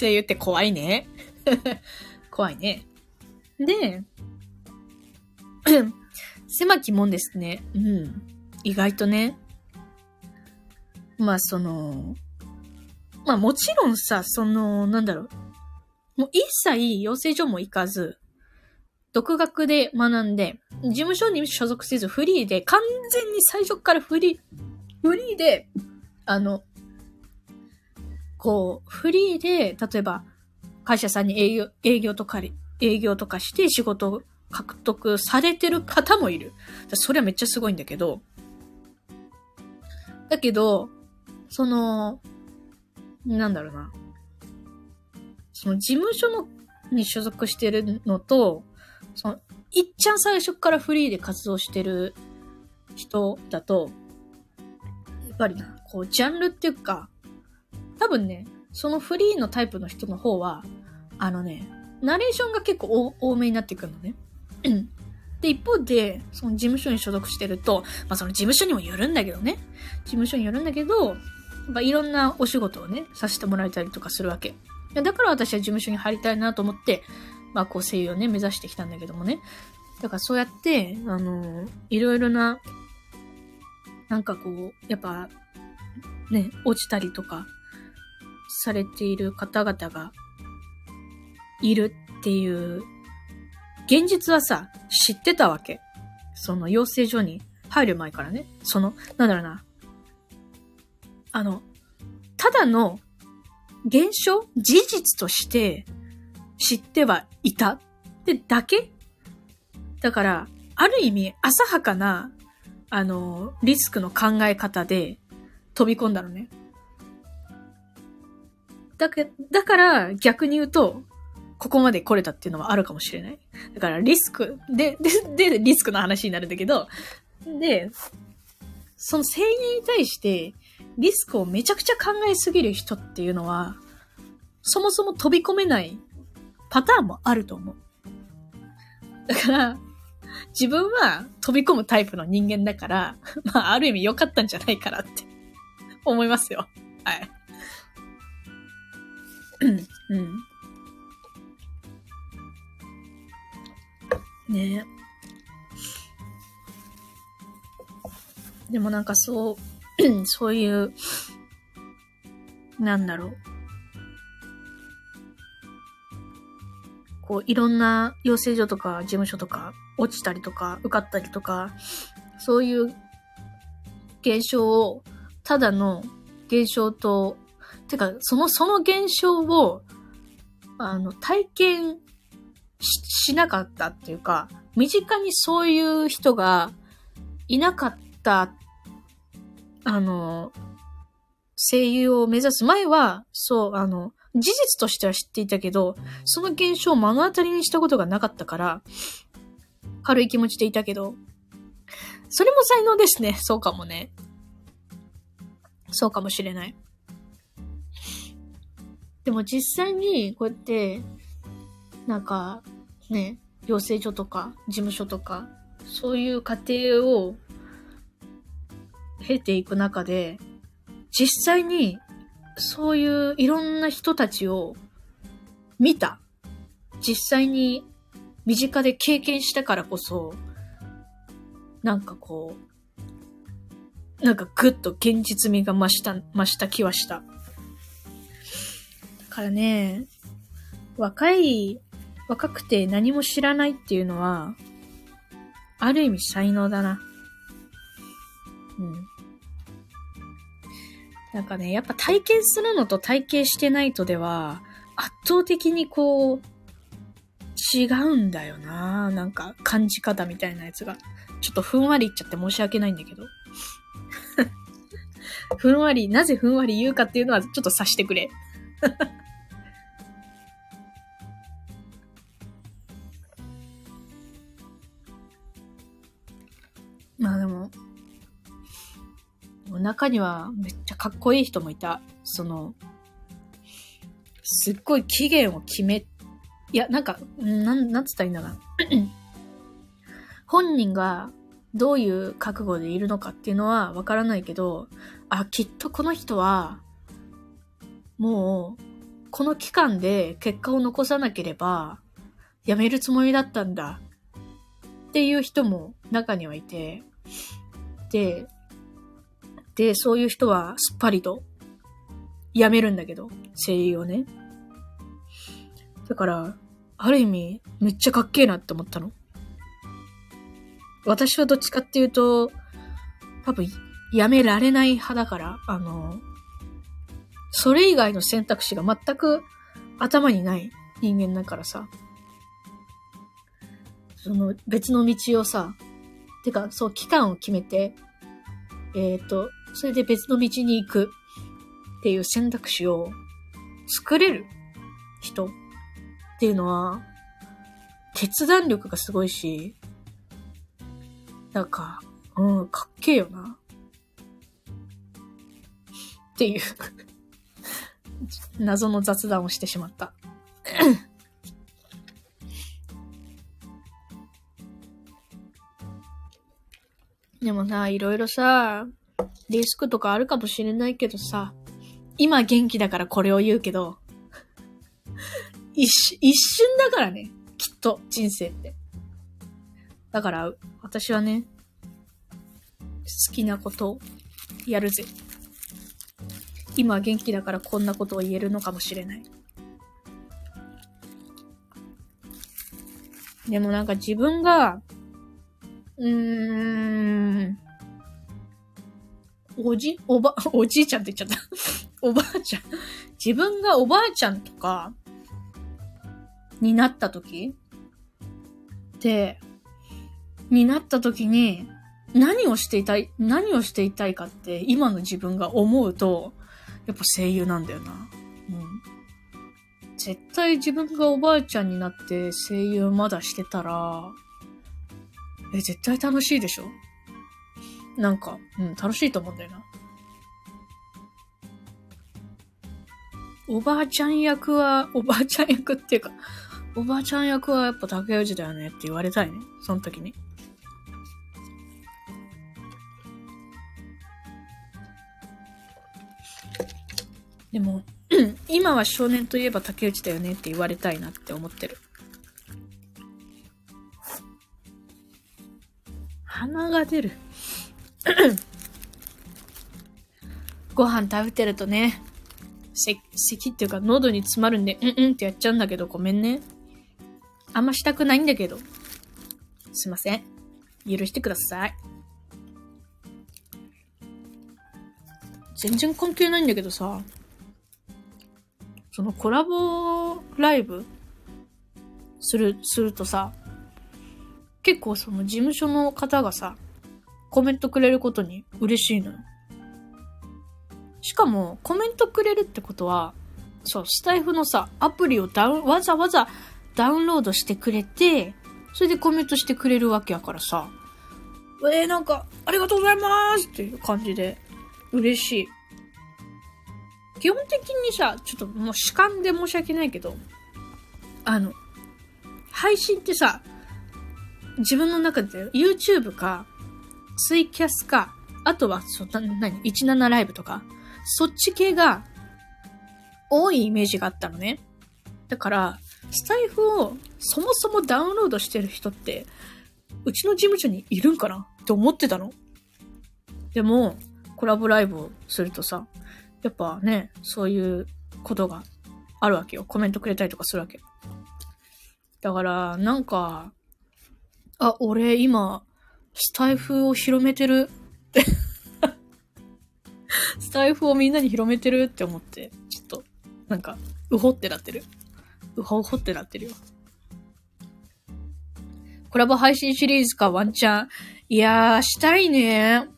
声優って怖いね。怖いね。で、狭きもんですね。うん。意外とね。まあ、その、まあもちろんさ、その、なんだろう。もう一切養成所も行かず、独学で学んで、事務所に所属せずフリーで、完全に最初からフリー、フリーで、あの、こう、フリーで、例えば、会社さんに営業、営業とか、営業とかして仕事を獲得されてる方もいる。それはめっちゃすごいんだけど、だけど、その、なんだろうな。その事務所のに所属してるのと、その、いっちゃん最初からフリーで活動してる人だと、やっぱりな、こう、ジャンルっていうか、多分ね、そのフリーのタイプの人の方は、あのね、ナレーションが結構多めになってくるのね。で、一方で、その事務所に所属してると、まあその事務所にもよるんだけどね。事務所によるんだけど、やっぱいろんなお仕事をね、させてもらえたりとかするわけ。だから私は事務所に入りたいなと思って、まあこう声優をね、目指してきたんだけどもね。だからそうやって、あのー、いろいろな、なんかこう、やっぱ、ね、落ちたりとか、されている方々が、いるっていう現実はさ、知ってたわけ。その養成所に入る前からね。その、なんだろうな。あの、ただの現象事実として知ってはいたってだけ？だから、ある意味浅はかな、あの、リスクの考え方で飛び込んだのね。だけ、だから逆に言うと、ここまで来れたっていうのはあるかもしれない。だからリスク、で、で、で、リスクの話になるんだけど、で、その声優に対してリスクをめちゃくちゃ考えすぎる人っていうのは、そもそも飛び込めないパターンもあると思う。だから、自分は飛び込むタイプの人間だから、まあ、ある意味良かったんじゃないかなって思いますよ。はい。うん。ねえでもなんかそう、そういう、なんだろう。こう、いろんな養成所とか事務所とか落ちたりとか受かったりとか、そういう現象を、ただの現象と、てか、その、その現象を、あの、体験しなかったっていうか、身近にそういう人がいなかった、あの、声優を目指す前は、そう、あの、事実としては知っていたけど、その現象を目の当たりにしたことがなかったから、軽い気持ちでいたけど、それも才能ですね。そうかもね。そうかもしれない。でも実際にこうやって、なんか、ね、養成所とか事務所とか、そういう過程を経ていく中で、実際にそういういろんな人たちを見た。実際に身近で経験したからこそ、なんかこう、なんかぐっと現実味が増した、増した気はした。だからね、若い、若くて何も知らないっていうのは、ある意味才能だな。うん。なんかね、やっぱ体験するのと体験してないとでは、圧倒的にこう、違うんだよななんか感じ方みたいなやつが。ちょっとふんわり言っちゃって申し訳ないんだけど。ふんわり、なぜふんわり言うかっていうのはちょっと察してくれ。中にはめっちゃかっこいい人もいた。その、すっごい期限を決め、いや、なんか、なん、なんつったらいいんだな。本人がどういう覚悟でいるのかっていうのはわからないけど、あ、きっとこの人は、もう、この期間で結果を残さなければ、辞めるつもりだったんだ。っていう人も中にはいて、で、で、そういう人はすっぱりと辞めるんだけど、声優をね。だから、ある意味、めっちゃかっけえなって思ったの。私はどっちかっていうと、多分、辞められない派だから、あの、それ以外の選択肢が全く頭にない人間だからさ、その別の道をさ、てか、そう、期間を決めて、えっ、ー、と、それで別の道に行く。っていう選択肢を作れる人っていうのは、決断力がすごいし、なんか、うん、かっけえよな。っていう。謎の雑談をしてしまった。でもさ、いろいろさ、リスクとかあるかもしれないけどさ、今元気だからこれを言うけど、一瞬、一瞬だからね、きっと、人生って。だから、私はね、好きなことをやるぜ。今元気だからこんなことを言えるのかもしれない。でもなんか自分が、うーん、おじ、おば、おじいちゃんって言っちゃった おばあちゃん自分がおばあちゃんとか、になった時って、になった時に、何をしていたい、何をしていたいかって、今の自分が思うと、やっぱ声優なんだよな。うん。絶対自分がおばあちゃんになって声優まだしてたら、え、絶対楽しいでしょ？なんか、うん、楽しいと思うんだよな。おばあちゃん役は、おばあちゃん役っていうか、おばあちゃん役はやっぱ竹内だよねって言われたいね。その時に。でも、今は少年といえば竹内だよねって言われたいなって思ってる。鼻が出る。ご飯食べてるとね、せ、咳っていうか喉に詰まるんで、うんうんってやっちゃうんだけど、ごめんね。あんましたくないんだけど。すいません。許してください。全然関係ないんだけどさ、そのコラボライブ？する、するとさ、結構その事務所の方がさ、コメントくれることに嬉しいのよ。しかも、コメントくれるってことは、そう、スタイフのさ、アプリをダウン、わざわざダウンロードしてくれて、それでコメントしてくれるわけやからさ、えー、なんか、ありがとうございますっていう感じで、嬉しい。基本的にさ、ちょっともう主観で申し訳ないけど、あの、配信ってさ、自分の中で YouTube か、ツイキャスか、あとは、そ、な、なに、17ライブとか、そっち系が多いイメージがあったのね。だから、スタイフをそもそもダウンロードしてる人って、うちの事務所にいるんかな？って思ってたの。でも、コラボライブをするとさ、やっぱね、そういうことがあるわけよ。コメントくれたりとかするわけ。だから、なんか、あ、俺今、スタイフを広めてるって スタイフをみんなに広めてるって思って、ちょっと、なんか、うほってなってる。うほうほってなってるよ。コラボ配信シリーズか、ワンチャン。いやー、したいね。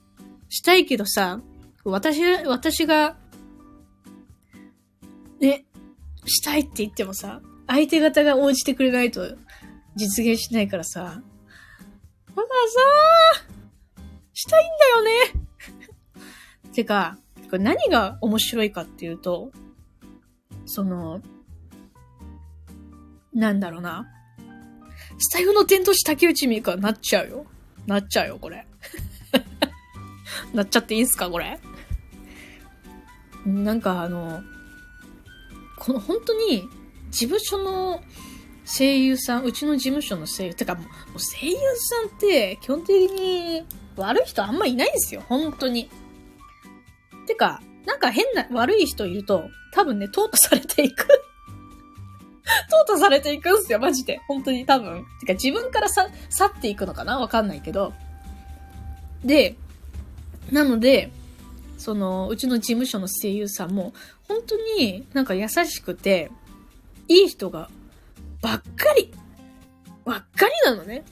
したいけどさ、私、私が、ね、したいって言ってもさ、相手方が応じてくれないと実現しないからさ。だからさしたいんだよね てか、これ何が面白いかっていうと、その、なんだろうな。スタイフの伝統師竹内美香なっちゃうよ。なっちゃうよ、これ。なっちゃっていいんすか、これ。なんかあの、この本当に、事務所の声優さん、うちの事務所の声優、てかもう声優さんって基本的に悪い人あんまいないんですよ、本当に。てか、なんか変な悪い人いると、多分ね、淘汰されていく 淘汰されていくんすよ、マジで。本当に多分。てか自分からさ、去っていくのかな？わかんないけど。で、なので、その、うちの事務所の声優さんも、本当になんか優しくて、いい人が、ばっかり、ばっかりなのね。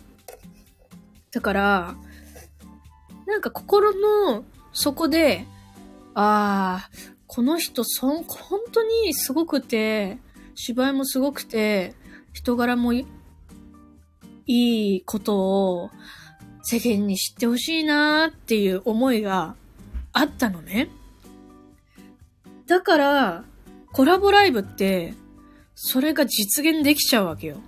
だから、なんか心の底で、ああ、この人、そん、本当にすごくて、芝居もすごくて、人柄もいいことを世間に知ってほしいなーっていう思いがあったのね。だから、コラボライブって、それが実現できちゃうわけよ。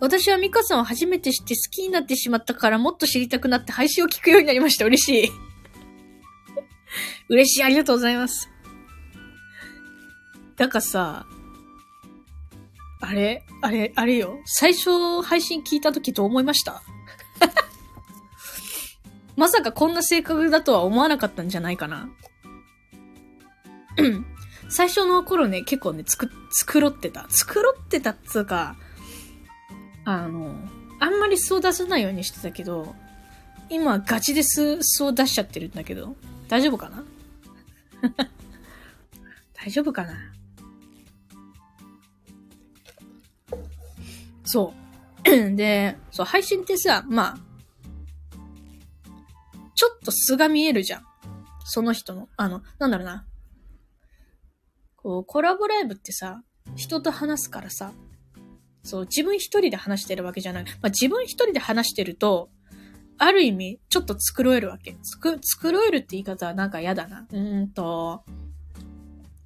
私はミカさんを初めて知って好きになってしまったからもっと知りたくなって配信を聞くようになりました。嬉しい。嬉しい。ありがとうございます。なんかさ、あれ？あれ、あれよ。最初配信聞いた時どう思いました まさかこんな性格だとは思わなかったんじゃないかな。うん。最初の頃ね、結構ね、つく、繕ってた。繕ってたっつうか、あの、あんまり素を出さないようにしてたけど、今ガチで素素を出しちゃってるんだけど、大丈夫かな？大丈夫かな？そう。で、そう、配信ってさ、まあ、ちょっと素が見えるじゃん。その人の、あの、なんだろうな。こう、コラボライブってさ、人と話すからさ、そう、自分一人で話してるわけじゃない。まあ、自分一人で話してると、ある意味、ちょっと繕えるわけ。つく、繕えるって言い方はなんか嫌だな。うーんと、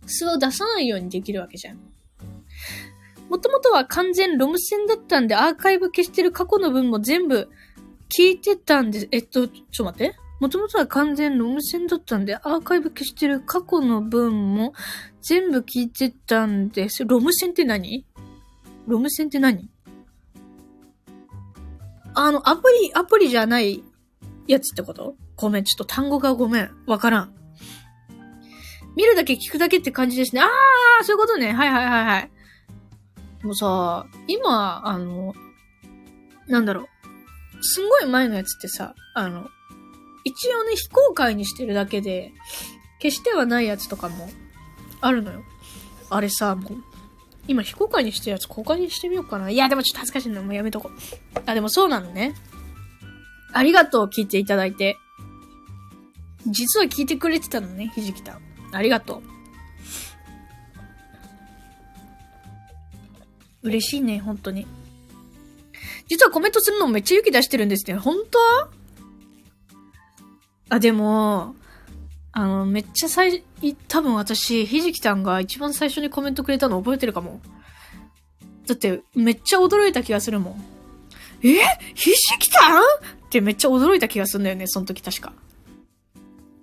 素を出さないようにできるわけじゃん。もともとは完全ロム線だったんで、アーカイブ消してる過去の分も全部聞いてたんで、えっと、ちょっと待って。もともとは完全ロム線だったんで、アーカイブ消してる過去の分も全部聞いてたんです。ロム線って何？ロム線って何？あの、アプリ、アプリじゃないやつってこと？ごめん、ちょっと単語がごめん。わからん。見るだけ聞くだけって感じですね。あー、そういうことね。はいはいはいはい。もうさ、今、あの、なんだろう。すんごい前のやつってさ、あの、一応ね、非公開にしてるだけで、消してはないやつとかもあるのよ。あれさ、もう、今非公開にしてるやつ公開にしてみようかな。いや、でもちょっと恥ずかしいの。もうやめとこう。あ、でもそうなのね。ありがとう、聞いていただいて。実は聞いてくれてたのね、ひじきたん。ありがとう。嬉しいね、本当に。実はコメントするのもめっちゃ勇気出してるんですね。本当？あ、でも、あの、めっちゃ最、多分私、ひじきたんが一番最初にコメントくれたの覚えてるかも。だって、めっちゃ驚いた気がするもん。え？ひじきたん？ってめっちゃ驚いた気がするんだよね、その時確か。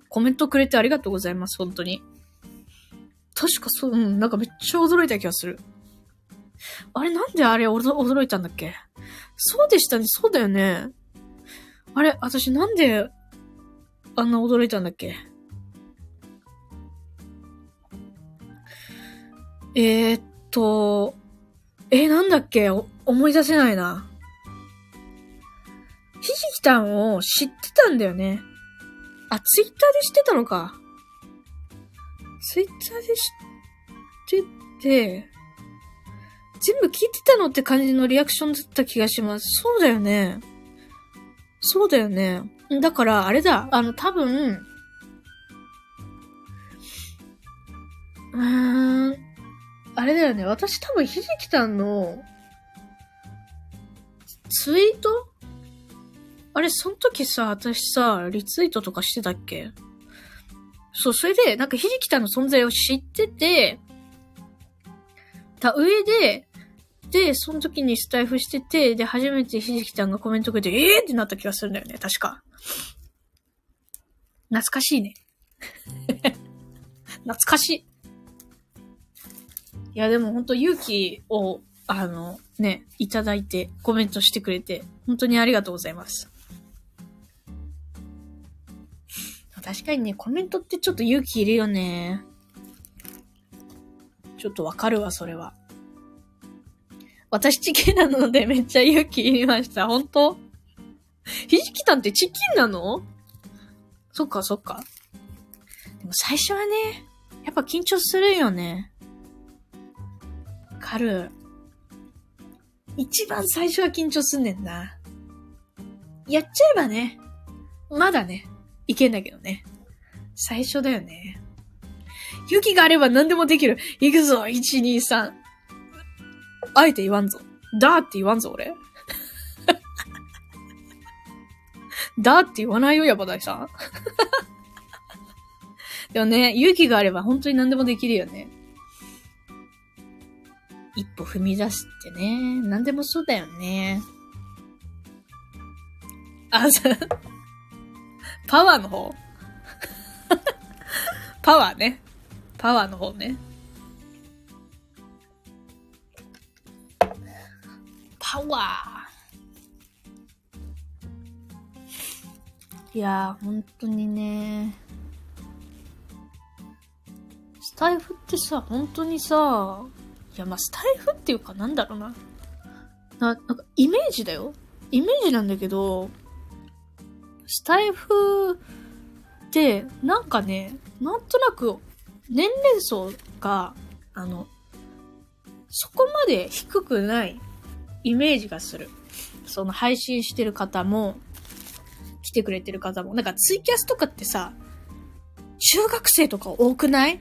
コメントくれてありがとうございます、本当に。確かそう、うん、なんかめっちゃ驚いた気がする。あれ、なんであれ驚いたんだっけ？そうでしたね、そうだよね。あれ、私なんで、あんな驚いたんだっけ？えー、っと、えー、なんだっけ？思い出せないな。ひじきたんを知ってたんだよね。あ、ツイッターで知ってたのか。ツイッターで知ってて、全部聞いてたのって感じのリアクションだった気がします。そうだよね。そうだよね。だから、あれだ。あの、多分、うーん、あれだよね。私多分、ひじきたんの、ツイート？あれ、その時さ、私さ、リツイートとかしてたっけ？そう、それで、なんかひじきたんの存在を知ってて、た上で、で、その時にスタイフしてて、で、初めてひじきちゃんがコメントくれて、えーってなった気がするんだよね、確か。懐かしいね。懐かしい。いや、でも本当勇気を、あの、ね、いただいて、コメントしてくれて、本当にありがとうございます。確かにね、コメントってちょっと勇気いるよね。ちょっとわかるわ、それは。私チキンなのでめっちゃ勇気いりました。本当？ひじきたんってチキンなの？そっかそっか。でも最初はね、やっぱ緊張するよね。わかる。一番最初は緊張すんねんな。やっちゃえばね、まだね、いけんだけどね。最初だよね。勇気があれば何でもできる。行くぞ !1、2、3。あえて言わんぞ。だーって言わんぞ、俺。だーって言わないよ、ヤバダイさん。でもね、勇気があれば本当に何でもできるよね。一歩踏み出すってね、何でもそうだよね。あ、そう。パワーの方パワーね。パワーの方ね。パワー。いやー、本当にね。スタイフってさ、本当にさ、いや、まあ、スタイフっていうかなんだろうな。な、なんか、イメージだよ。イメージなんだけど、スタイフって、なんかね、なんとなく、年齢層が、あの、そこまで低くないイメージがする。その配信してる方も、来てくれてる方も。なんかツイキャスとかってさ、中学生とか多くない？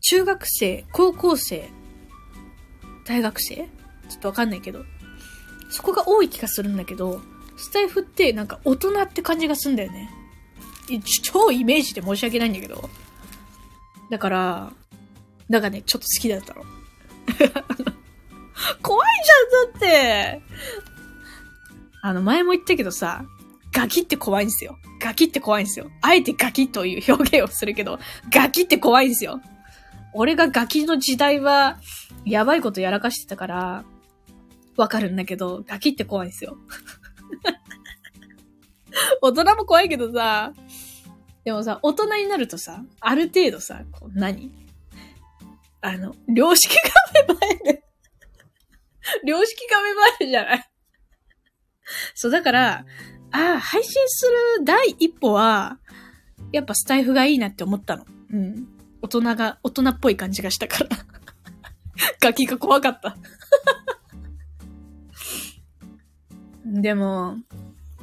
中学生、高校生、大学生？ちょっとわかんないけど。そこが多い気がするんだけど、スタイフってなんか大人って感じがすんだよね。超イメージで申し訳ないんだけど。だから、だかね、ちょっと好きだったの。怖いじゃん、だって。あの、前も言ったけどさ、ガキって怖いんですよ。ガキって怖いんですよ。あえてガキという表現をするけど、ガキって怖いんですよ。俺がガキの時代は、やばいことやらかしてたから、わかるんだけど、ガキって怖いんですよ。大人も怖いけどさ、でもさ、大人になるとさ、ある程度さ、こう何？あの、良識が芽生える。良識が芽生えるじゃないそう、だから、ああ、配信する第一歩は、やっぱスタイフがいいなって思ったの。うん。大人が、大人っぽい感じがしたから。ガキが怖かったでも、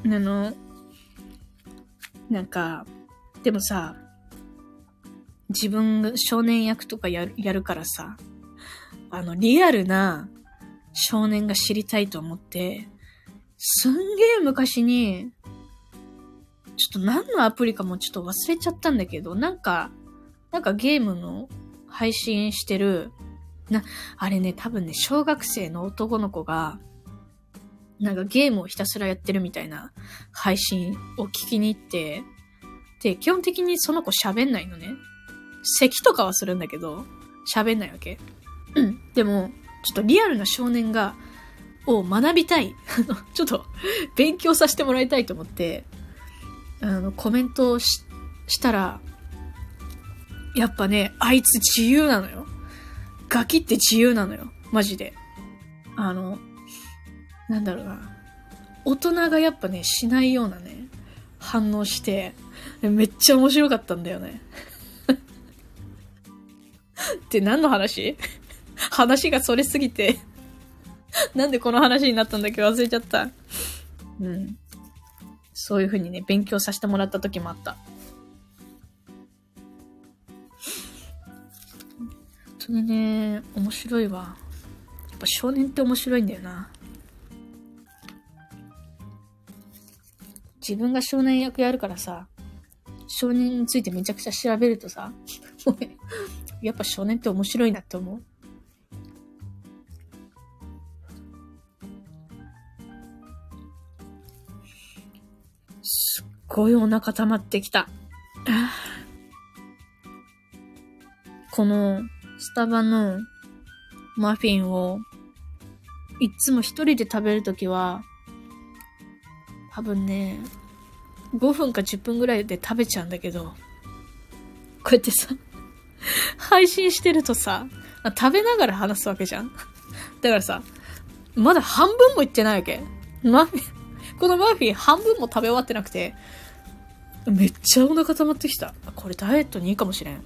あの、なんか、でもさ、自分が少年役とかやるやるからさ、あの、リアルな少年が知りたいと思って、すんげえ昔に、ちょっと何のアプリかもちょっと忘れちゃったんだけど、なんか、なんかゲームの配信してる、な、あれね、多分ね、小学生の男の子が、なんかゲームをひたすらやってるみたいな配信を聞きに行って、で、基本的にその子喋んないのね。咳とかはするんだけど、喋んないわけ。うん。でも、ちょっとリアルな少年が、を学びたい。ちょっと、勉強させてもらいたいと思って、あの、コメントをししたら、やっぱね、あいつ自由なのよ。ガキって自由なのよ。マジで。あの、なんだろうな。大人がやっぱね、しないようなね、反応して、めっちゃ面白かったんだよね。って何の話？話がそれすぎて なんでこの話になったんだっけ？忘れちゃった。うん。そういう風にね、勉強させてもらった時もあった。本当にね、面白いわ。やっぱ少年って面白いんだよな。自分が少年役やるからさ、少年についてめちゃくちゃ調べるとさ、やっぱ少年って面白いなって思う？ごいお腹溜まってきた。このスタバのマフィンをいつも一人で食べるときは多分ね、5分か10分ぐらいで食べちゃうんだけど、こうやってさ、配信してるとさ、食べながら話すわけじゃんだからさ、まだ半分もいってないわけ。マフィン、このマフィン半分も食べ終わってなくて、めっちゃお腹溜まってきた。これダイエットにいいかもしれん。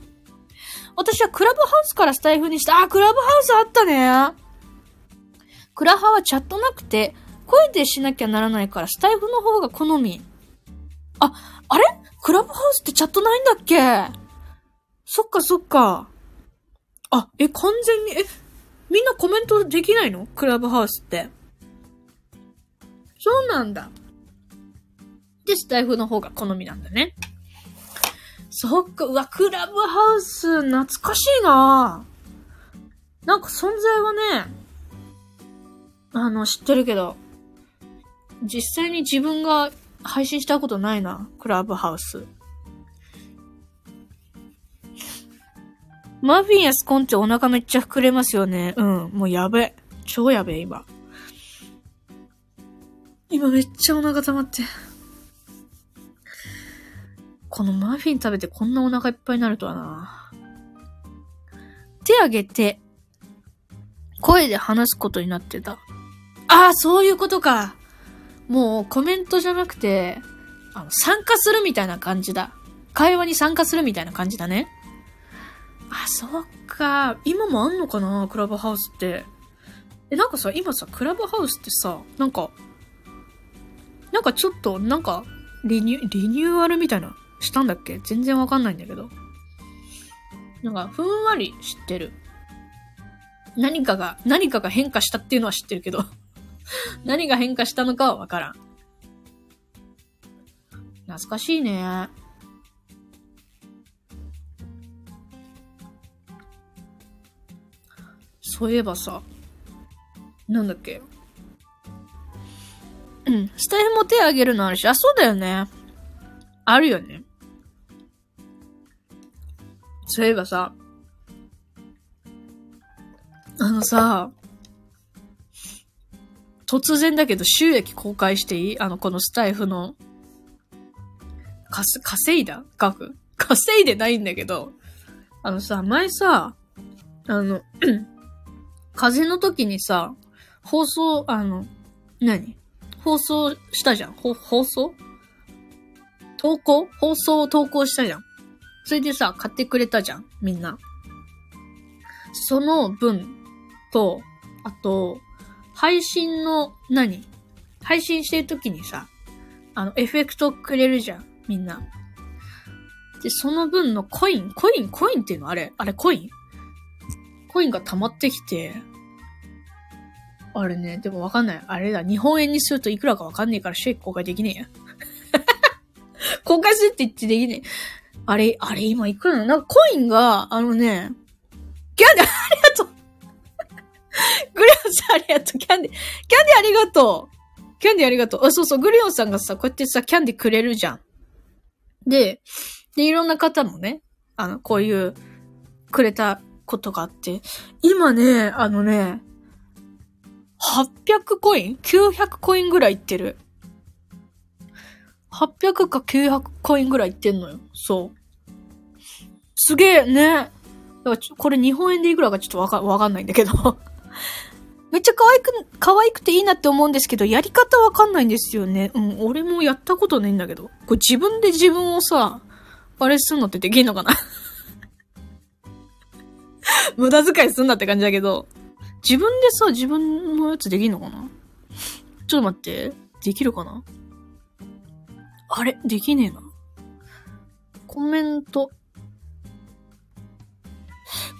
私はクラブハウスからスタイフにした。あ、クラブハウスあったね。クラハはチャットなくて、声でしなきゃならないから、スタイフの方が好み。あ、あれ？クラブハウスってチャットないんだっけ？そっかそっか。あ、え、完全に、え、みんなコメントできないの？クラブハウスって。そうなんだ。で、スタイフの方が好みなんだね。そっか、うわ、クラブハウス、懐かしいななんか存在はね、あの、知ってるけど、実際に自分が配信したことないな。クラブハウス。マフィンやスコンってお腹めっちゃ膨れますよね。うん。もうやべ。超やべ、今。今めっちゃお腹溜まって。このマフィン食べてこんなお腹いっぱいになるとはな。手挙げて、声で話すことになってた。ああ、そういうことか。もうコメントじゃなくて、あの、参加するみたいな感じだ。会話に参加するみたいな感じだね。あ、そっか。今もあんのかな？クラブハウスって。え、なんかさ、今さ、クラブハウスってさ、なんか、なんかちょっと、なんか、リニュ、リニューアルみたいな、したんだっけ？全然わかんないんだけど。なんか、ふんわり知ってる。何かが、何かが変化したっていうのは知ってるけど 何が変化したのかはわからん。懐かしいね。そういえばさ、なんだっけ？うん、スタイフも手あげるのあるし、あ、そうだよね。あるよね。そういえばさ、あのさ、突然だけど収益公開していい？あの、このスタイフの、かす、稼いだ？額？稼いでないんだけど、あのさ、前さ、あの、風の時にさ、放送、あの、何？放送したじゃん、放送？投稿？放送を投稿したじゃん？それでさ、買ってくれたじゃんみんな。その分と、あと、配信の何、配信してる時にさ、あの、エフェクトくれるじゃん、みんな。で、その分のコイン、コイン、コインっていうの？あれ？あれコイン？コインが溜まってきて、あれね、でもわかんない。あれだ、日本円にするといくらかわかんねえからシェイク公開できねえや。公開するって言ってできねえ。あれ、あれ今いくらなのなんかコインが、あのね、キャンディ、ありがとう グリオンさんありがとう。キャンディ、キャンディありがとう。キャンディありがとう。あ、そうそう、グリオンさんがさ、こうやってさ、キャンディくれるじゃん。で、で、いろんな方もね、あの、こういう、くれたことがあって、今ね、あのね、800コイン ?900 コインぐらいいってる。800か900コインぐらいいってんのよ。そう。すげえ、ね。だからこれ日本円でいくらかちょっとわか、わかんないんだけど めっちゃ可愛く、可愛くていいなって思うんですけど、やり方わかんないんですよね。うん、俺もやったことないんだけど。これ自分で自分をさ、あれすんのってできんのかな？無駄遣いすんなって感じだけど、自分でさ、自分のやつできんのかな？ちょっと待って。できるかな？あれ？できねえな。コメント。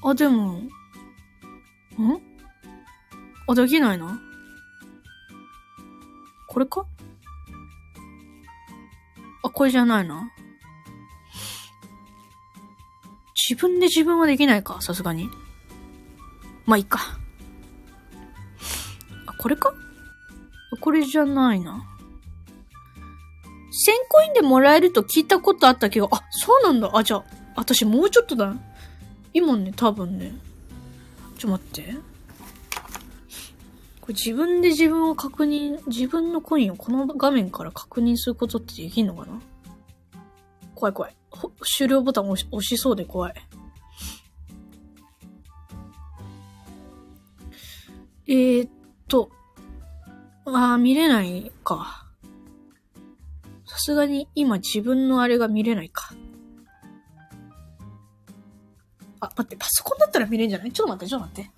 あ、でも、ん？あ、できないな。これか？あ、これじゃないな。自分で自分はできないか、さすがに。まあ、いいか。あ、これか？これじゃないな。1000コインでもらえると聞いたことあったけど、あ、そうなんだ。あ、じゃあ、私もうちょっとだ。今ね、多分ね。ちょ、待って。これ自分で自分を確認、自分のコインをこの画面から確認することってできんのかな？怖い怖い。終了ボタン押し押しそうで怖い。えー、っと。あー、見れないか。さすがに今自分のあれが見れないか。あ、待って、パソコンだったら見れるんじゃない？ちょっと待って、ちょっと待って。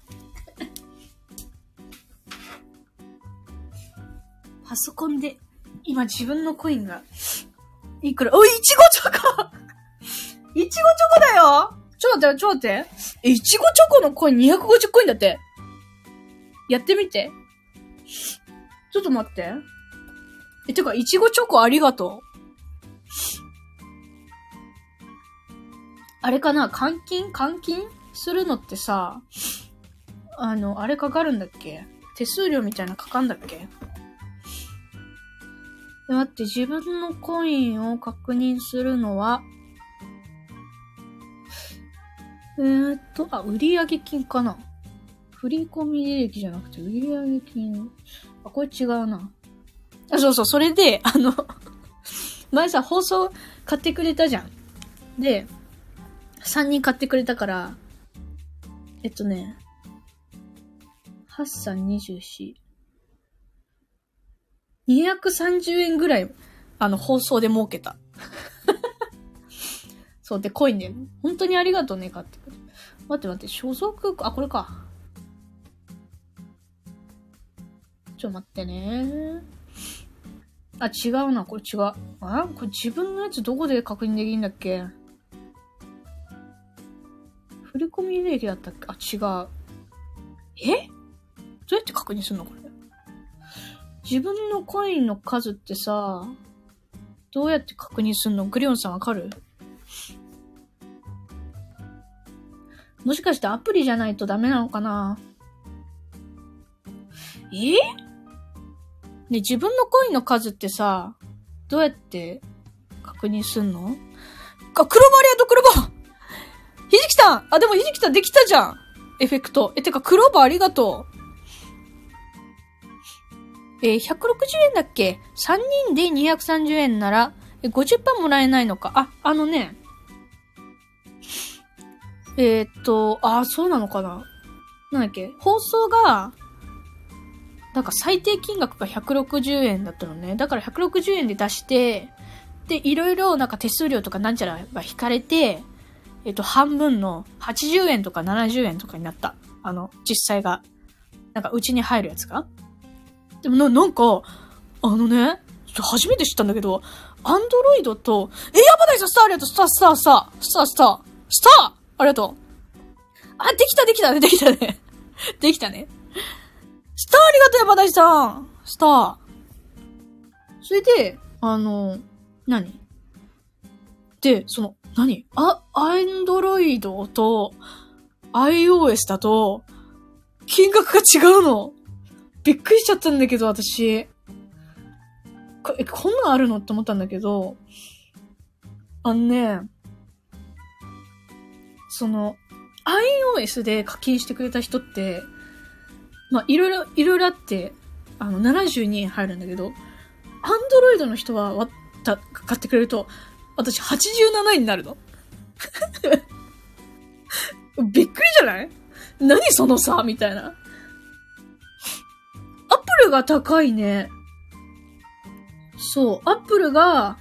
パソコンで、今自分のコインが、いくら、おい、いちごチョコ いちごチョコだよちょっと待って、ちょっと待って。え、いちごチョコのコイン250コインだって。やってみて。ちょっと待って。え、てか、いちごチョコありがとう。あれかな換金換金するのってさ、あの、あれかかるんだっけ？手数料みたいなかかんだっけ？待って、自分のコインを確認するのは、えー、っと、あ、売上金かな振り込み履歴じゃなくて売上金。あ、これ違うな。あ、そうそう、それで、あの前さ、放送買ってくれたじゃん。で、3人買ってくれたから、えっとね、8三24。230円ぐらい、あの、放送で儲けた。そう、で、コインで、本当にありがとうね、買ってくれ。待って待って、所属、あ、これか。ちょ、待ってね。あ、違うな、これ違う。あこれ自分のやつどこで確認できるんだっけ？振り込み履歴だったっけ？あ、違う。え？どうやって確認するのこれ？自分のコインの数ってさ、どうやって確認するの？グリオンさんわかる？もしかしてアプリじゃないとダメなのかな？え？ね、自分のコインの数ってさ、どうやって確認すんの？あ、黒バありがとう、黒バひじきさんあ、でもひじきさんできたじゃんエフェクト。え、てか、クローバーありがとう。えー、160円だっけ ?3 人で230円なら、え50%もらえないのか。あ、あのね、えー、っと、あ、そうなのかななんだっけ？放送が、なんか最低金額が160円だったのね。だから160円で出して、で、いろいろなんか手数料とかなんちゃらが引かれて、えっと、半分の80円とか70円とかになった。あの、実際が。なんか、うちに入るやつが。でもな、なんか、あのね、初めて知ったんだけど、アンドロイドと、え、やばないぞスターありがとうスター、スター、スター、スター、スター、スターありがとう。あ、できた、できたね、できたね。できたね。スターありがとう、山田さん。スター。それで、あの、何？で、その、何？あ、アンドロイドと iOS だと、金額が違うの。びっくりしちゃったんだけど、私。ここんなんあるのって思ったんだけど、あのね、その、iOS で課金してくれた人って、まあ、いろいろ、いろいろあって、あの、72円入るんだけど、Android の人は、わた、買ってくれると、私87円になるの？びっくりじゃない？何その差？みたいな。アップルが高いね。そう、アップルが、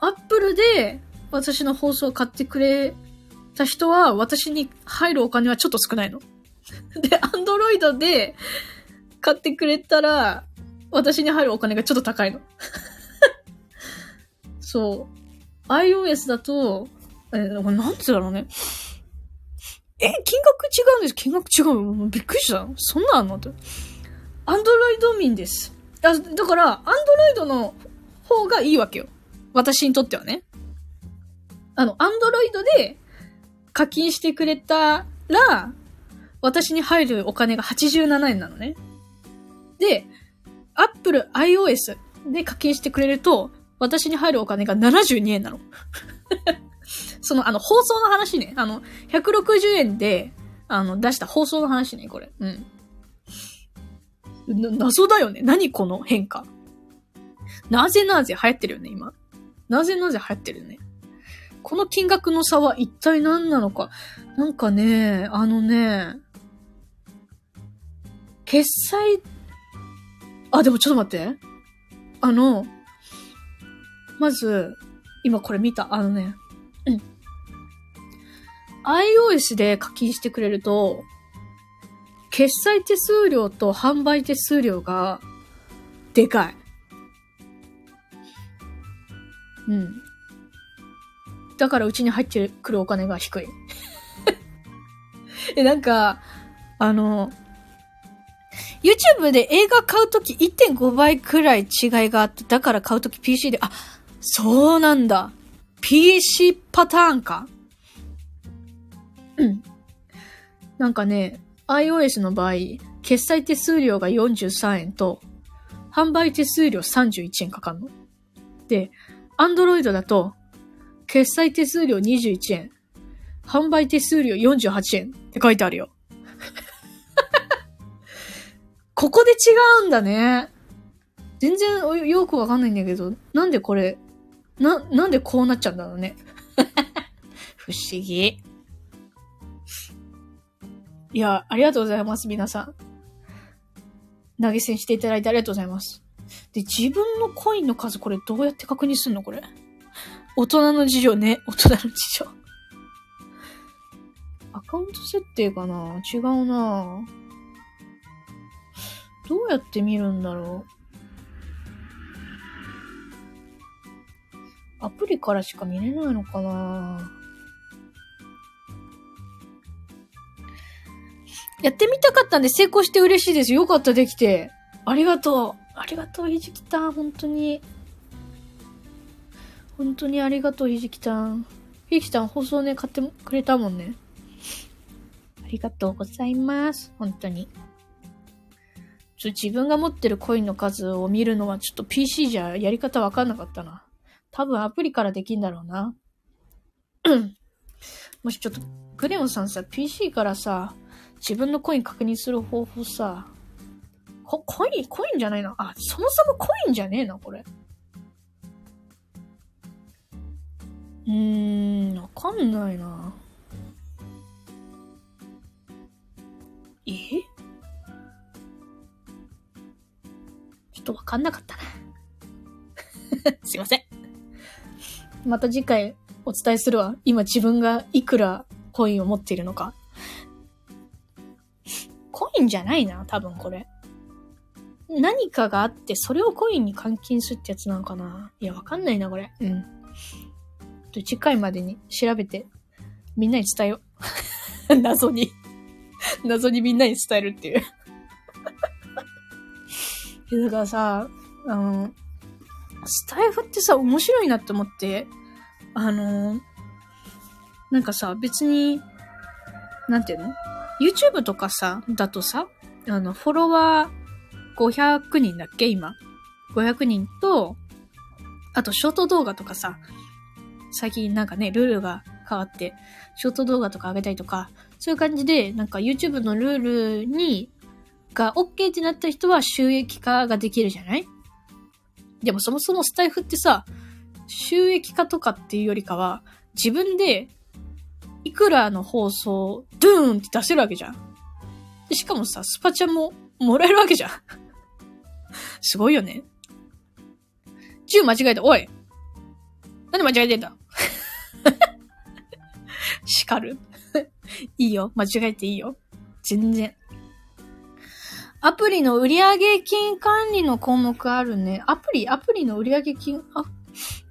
アップルで私の放送を買ってくれた人は、私に入るお金はちょっと少ないの。で、アンドロイドで買ってくれたら、私に入るお金がちょっと高いの。そう。iOS だと、えー、なんつうだろうね。え、金額違うんです金額違うびっくりした。そんなんあんのって。アンドロイド民です。だだから、アンドロイドの方がいいわけよ。私にとってはね。あの、アンドロイドで課金してくれたら、私に入るお金が87円なのね。で、Apple iOS で課金してくれると、私に入るお金が72円なの。その、あの、放送の話ね。あの、160円で、あの、出した放送の話ね、これ。うん。謎だよね。何この変化。なぜなぜ流行ってるよね、今。なぜなぜ流行ってるよね。この金額の差は一体何なのか。なんかね、あのね、決済、あ、でもちょっと待って。あの、まず、今これ見た。あのね、うん。iOS で課金してくれると、決済手数料と販売手数料が、でかい。うん。だからうちに入ってくるお金が低い。え、なんか、あの、YouTube で映画買うとき1.5倍くらい違いがあって、だから買うとき PC で、あ、そうなんだ。PC パターンか。うん。なんかね、iOS の場合、決済手数料が43円と、販売手数料31円かかるの。で、Android だと、決済手数料21円、販売手数料48円って書いてあるよ。ここで違うんだね。全然よくわかんないんだけど、なんでこれ、な、なんでこうなっちゃうんだろうね。不思議。いや、ありがとうございます、皆さん。投げ銭していただいてありがとうございます。で、自分のコインの数これどうやって確認すんのこれ？大人の事情ね。大人の事情。アカウント設定かな？違うなどうやって見るんだろう？アプリからしか見れないのかな？やってみたかったんで成功して嬉しいです。よかった、できて。ありがとう。ありがとう、ひじきたん。本当に。本当にありがとう、ひじきたん。ひじきたん、放送ね、買ってくれたもんね。ありがとうございます。本当に。ちょ自分が持ってるコインの数を見るのはちょっと PC じゃやり方わかんなかったな。多分アプリからできんだろうな。もしちょっと、クレヨンさんさ、PC からさ、自分のコイン確認する方法さ、こ、コイン、コインじゃないな。あ、そもそもコインじゃねえな、これ。うーん、わかんないな。え？ちょっとわかんなかったな。すいません。また次回お伝えするわ。今自分がいくらコインを持っているのか。コインじゃないな、多分これ。何かがあって、それをコインに換金するってやつなのかないや、わかんないな、これ。うん。次回までに調べて、みんなに伝えよう。謎に謎にみんなに伝えるっていうだかさ、あの、スタイフってさ、面白いなって思って、あの、なんかさ、別に、なんていうの ?YouTube とかさ、だとさ、あの、フォロワー500人だっけ？今。500人と、あと、ショート動画とかさ、最近なんかね、ルールが変わって、ショート動画とか上げたりとか、そういう感じで、なんか YouTube のルールに、が OK ってなった人は収益化ができるじゃない？でもそもそもスタイフってさ、収益化とかっていうよりかは、自分で、いくらの放送、ドゥーンって出せるわけじゃん。でしかもさ、スパチャももらえるわけじゃん。すごいよね。10間違えた。おいなんで間違えてんだ？叱る いいよ。間違えていいよ。全然。アプリの売上金管理の項目あるね。アプリ、アプリの売上金、あ、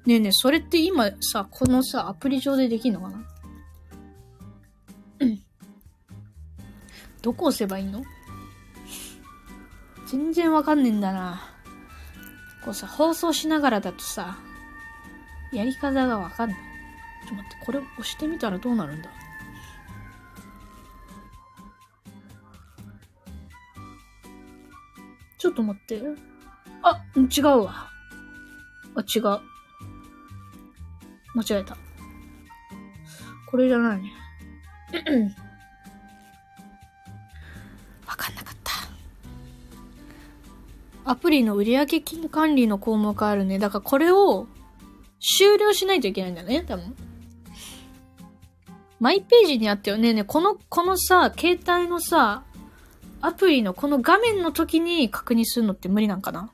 ねえねえ、それって今さ、このさ、アプリ上でできんのかな？どこ押せばいいの？全然わかんねえんだな。こうさ、放送しながらだとさ、やり方がわかんない。ちょっと待って、これ押してみたらどうなるんだ？ちょっと待って。あ、違うわ。あ、違う。間違えた。これじゃないね。わかんなかった。アプリの売上金管理の項目あるね。だからこれを終了しないといけないんだね、多分。マイページにあったよね。ねこの、このさ、携帯のさ、アプリのこの画面の時に確認するのって無理なんかな？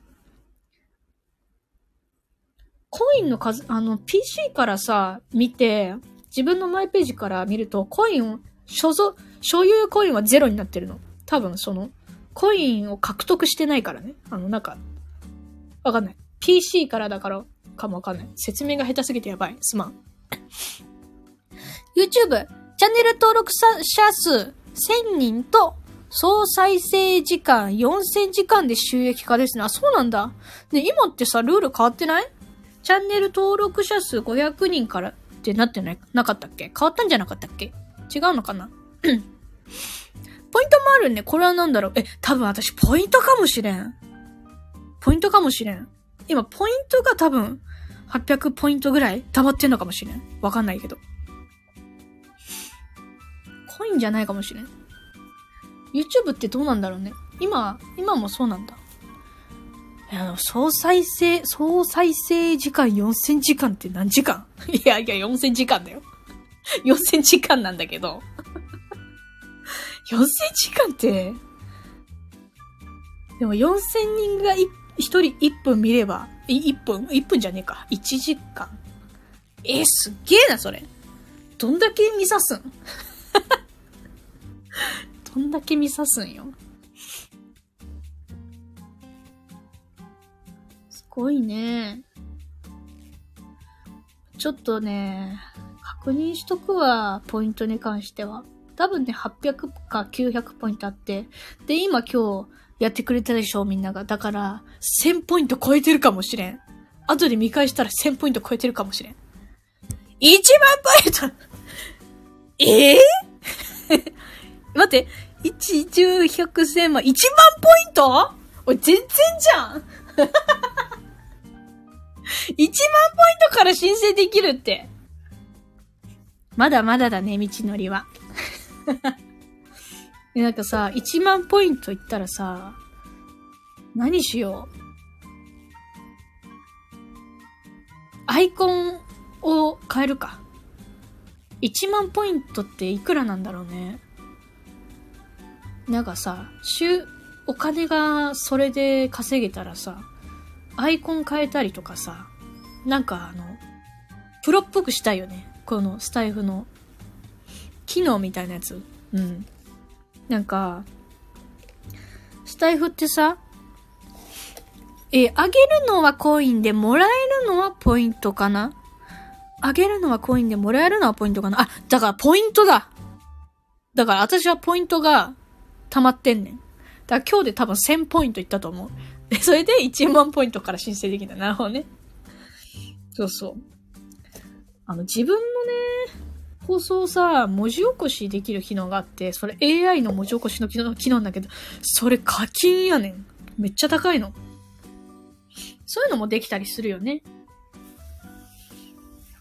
コインの数、あの、PC からさ、見て、自分のマイページから見ると、コイン、所蔵、所有コインはゼロになってるの。多分その、コインを獲得してないからね。あの、なんか、わかんない。PC からだからかもわかんない。説明が下手すぎてやばい。すまん。YouTube、チャンネル登録者数1000人と総再生時間4000時間で収益化ですね。あ、そうなんだ。ね、今ってさ、ルール変わってない？チャンネル登録者数500人からってなってない、なかったっけ？変わったんじゃなかったっけ？違うのかな？ポイントもあるね。これは何だろう？え、多分私ポイントかもしれん。ポイントかもしれん。今、ポイントが多分、800ポイントぐらい溜まってんのかもしれん。わかんないけど。コインじゃないかもしれん。YouTube ってどうなんだろうね。今、今もそうなんだ。いや、総再生、総再生時間4000時間って何時間？いやいや、4000時間だよ。4000時間なんだけど。4000時間って、でも4000人が1人1分見れば、1分 ?1 分じゃねえか。1時間。えすっげえな、それ。どんだけ見さすん？どんだけ見さすんよ。すごいね。ちょっとね、確認しとくわ、ポイントに関しては。多分ね、800か900ポイントあって。で、今今日やってくれたでしょ、みんなが。だから、1000ポイント超えてるかもしれん。後で見返したら1000ポイント超えてるかもしれん。1万ポイントえ えー、待って、1、10、100、1000万、1万ポイント？おい、全然じゃん !1 万ポイントから申請できるって。まだまだだね、道のりは。なんかさ、1万ポイントいったらさ、何しよう？アイコンを変えるか。1万ポイントっていくらなんだろうね。なんかさ、週、お金がそれで稼げたらさ、アイコン変えたりとかさ、なんかあの、プロっぽくしたいよね。このスタイフの機能みたいなやつ。うん。なんか、スタイフってさ、え、あげるのはコインで、もらえるのはポイントかな？あげるのはコインで、もらえるのはポイントかな？あ、だからポイントだだから私はポイントが溜まってんねん。だから今日で多分1000ポイントいったと思う。で、それで1万ポイントから申請できた。なるほどね。そうそう。あの、自分のね、放送さ、文字起こしできる機能があって、それ AI の文字起こしの機能機能だけど、それ課金やねん。めっちゃ高いの。そういうのもできたりするよね。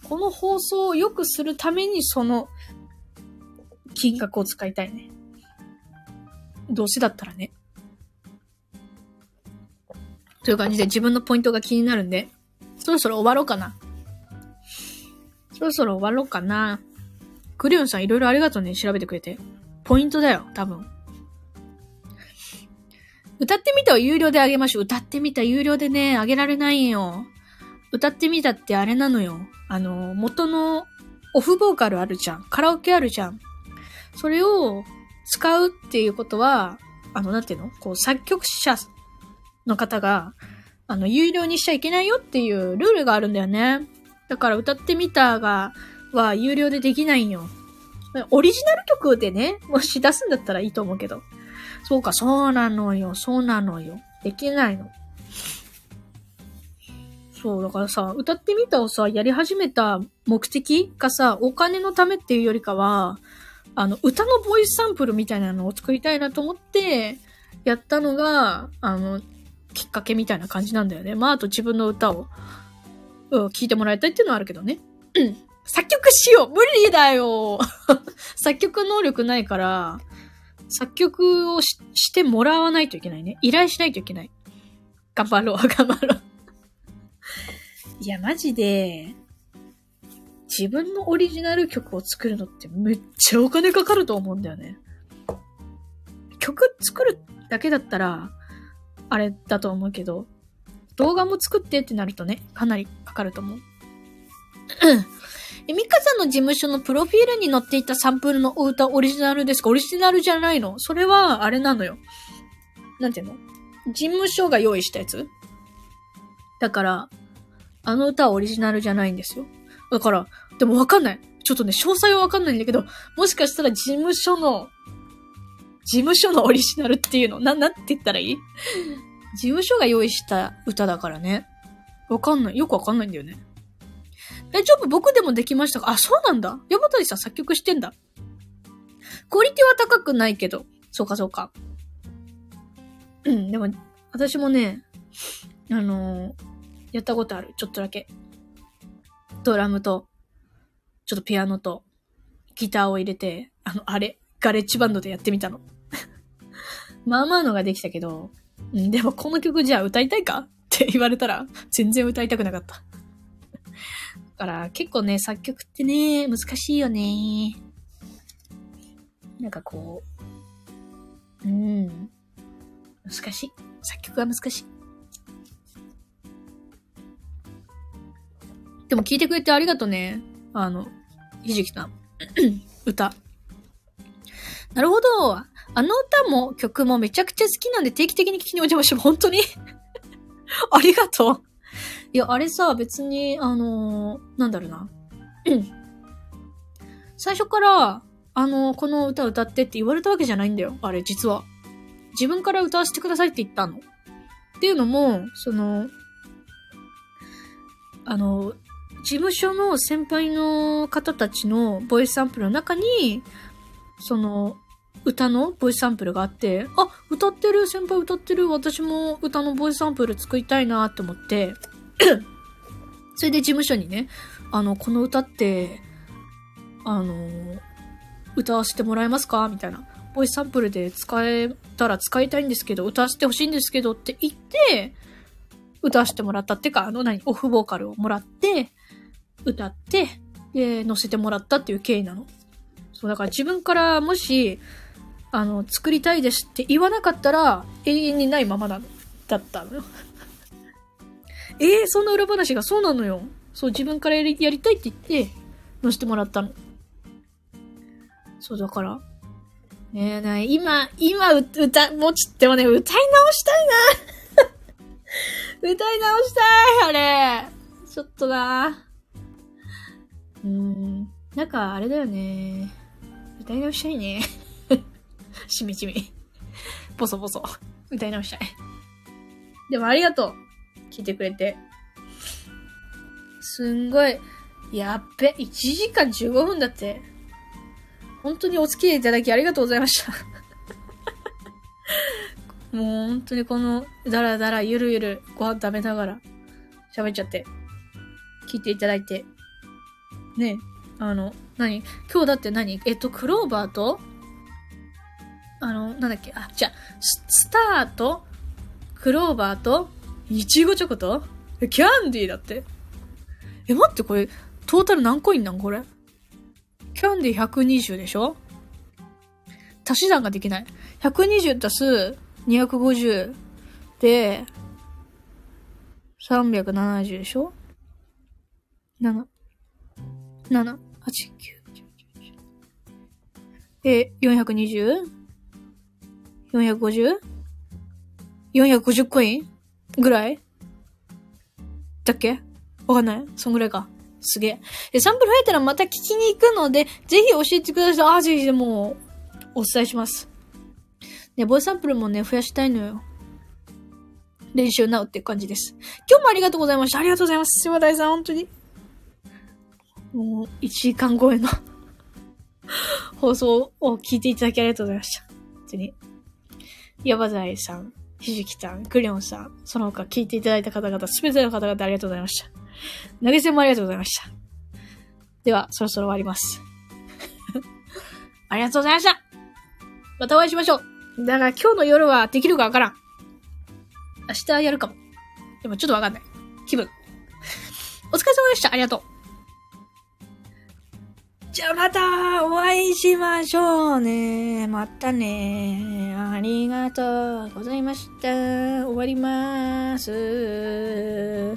この放送を良くするためにその金額を使いたいね。どうせだったらね。という感じで自分のポイントが気になるんで、そろそろ終わろうかな。そろそろ終わろうかな。クリオンさんいろいろありがとうね、調べてくれて。ポイントだよ、多分。歌ってみたを有料であげましょう。歌ってみた有料でね、あげられないよ。歌ってみたってあれなのよ。あの、元のオフボーカルあるじゃん。カラオケあるじゃん。それを使うっていうことは、あの、なんていうの？こう、作曲者の方が、あの、有料にしちゃいけないよっていうルールがあるんだよね。だから歌ってみたが、は有料でできないんよ。オリジナル曲でね、もし出すんだったらいいと思うけど。そうか、そうなのよ、そうなのよ。できないの。そう、だからさ、歌ってみたをさ、やり始めた目的がさ、お金のためっていうよりかは、あの、歌のボイスサンプルみたいなのを作りたいなと思って、やったのが、あの、きっかけみたいな感じなんだよね。まあ、あと自分の歌を、うん、聞いてもらいたいっていうのはあるけどね。うん。作曲しよう無理だよ 作曲能力ないから、作曲をししてもらわないといけないね。依頼しないといけない。頑張ろう、頑張ろういや、マジで、自分のオリジナル曲を作るのってめっちゃお金かかると思うんだよね。曲作るだけだったら、あれだと思うけど、動画も作ってってなるとね、かなりかかると思う。え、ミカさんの事務所のプロフィールに載っていたサンプルのお歌オリジナルですか？オリジナルじゃないの？それは、あれなのよ。なんていうの？事務所が用意したやつ？だから、あの歌はオリジナルじゃないんですよ。だから、でもわかんない。ちょっとね、詳細はわかんないんだけど、もしかしたら事務所の、事務所のオリジナルっていうの、な、なんて言ったらいい？事務所が用意した歌だからね。わかんない。よくわかんないんだよね。大丈夫？僕でもできましたか？あ、そうなんだ。山谷さん作曲してんだ。クオリティは高くないけど。そうかそうか。うん、でも、私もね、あのー、やったことある。ちょっとだけ。ドラムと、ちょっとピアノと、ギターを入れて、あの、あれ、ガレッジバンドでやってみたの。まあまあのができたけど、でもこの曲じゃあ歌いたいか？って言われたら、全然歌いたくなかった。だから結構ね、作曲ってね、難しいよね。なんかこう、うん。難しい。作曲は難しい。でも聞いてくれてありがとうね。あの、ひじきさん。歌。なるほど。あの歌も曲もめちゃくちゃ好きなんで定期的に聞きにお邪魔しても本当に？ありがとう。いや、あれさ、別に、あのー、なんだろうな。最初から、あのー、この歌歌ってって言われたわけじゃないんだよ。あれ、実は。自分から歌わせてくださいって言ったの。っていうのも、その、あの、事務所の先輩の方たちのボイスサンプルの中に、その、歌のボイスサンプルがあって、あ、歌ってる、先輩歌ってる、私も歌のボイスサンプル作りたいなって思って、それで事務所にね、あの、この歌って、あの、歌わせてもらえますか？みたいな。ボイスサンプルで使えたら使いたいんですけど、歌わせてほしいんですけどって言って、歌わせてもらったってか、あの何、オフボーカルをもらって、歌って、で、載せてもらったっていう経緯なの。そう、だから自分からもし、あの、作りたいですって言わなかったら、永遠にないままなの、だったのよ。えー、そんな裏話がそうなのよ。そう、自分からやりやりたいって言って、載せてもらったの。そう、だから。ねえ、ね今、今歌、もうちょっとね、歌い直したいな 歌い直したいあれちょっとなうん。なんか、あれだよね。歌い直したいね。しみじみ。ボソボソ。歌い直したい。でもありがとう。聞いてくれて。すんごい。やっべ。1時間15分だって。本当にお付き合いいただきありがとうございました。もう本当にこの、だらだらゆるゆるご飯食べながら喋っちゃって。聞いていただいて。ねあの、何？今日だって何？えっと、クローバーと、あの、なんだっけ？あ、じゃ、ススターと、クローバーと、いちごチョコと、キャンディーだって？え、待って、これ、トータル何コインなんこれ？キャンディー120でしょ？足し算ができない。120足す250で、370でしょ ?7、7、8、9、10、10。え、420?450?450 コインぐらいだっけわかんないそんぐらいか。すげえ。で、サンプル増えたらまた聞きに行くので、ぜひ教えてください。あ、ぜひでも、お伝えします。ね、ボイサンプルもね、増やしたいのよ。練習なうって感じです。今日もありがとうございました。ありがとうございます。島大さん、本当に。もう、1時間超えの 放送を聞いていただきありがとうございました。本当に。ヤバザイさん、ひじきさん、クリオンさん、その他聞いていただいた方々、すべての方々ありがとうございました。投げ銭もありがとうございました。では、そろそろ終わります。ありがとうございましたまたお会いしましょうだから今日の夜はできるかわからん。明日やるかも。でもちょっとわかんない。気分。お疲れ様でした。ありがとう。じゃあまたお会いしましょうね。またね。ありがとうございました。終わります。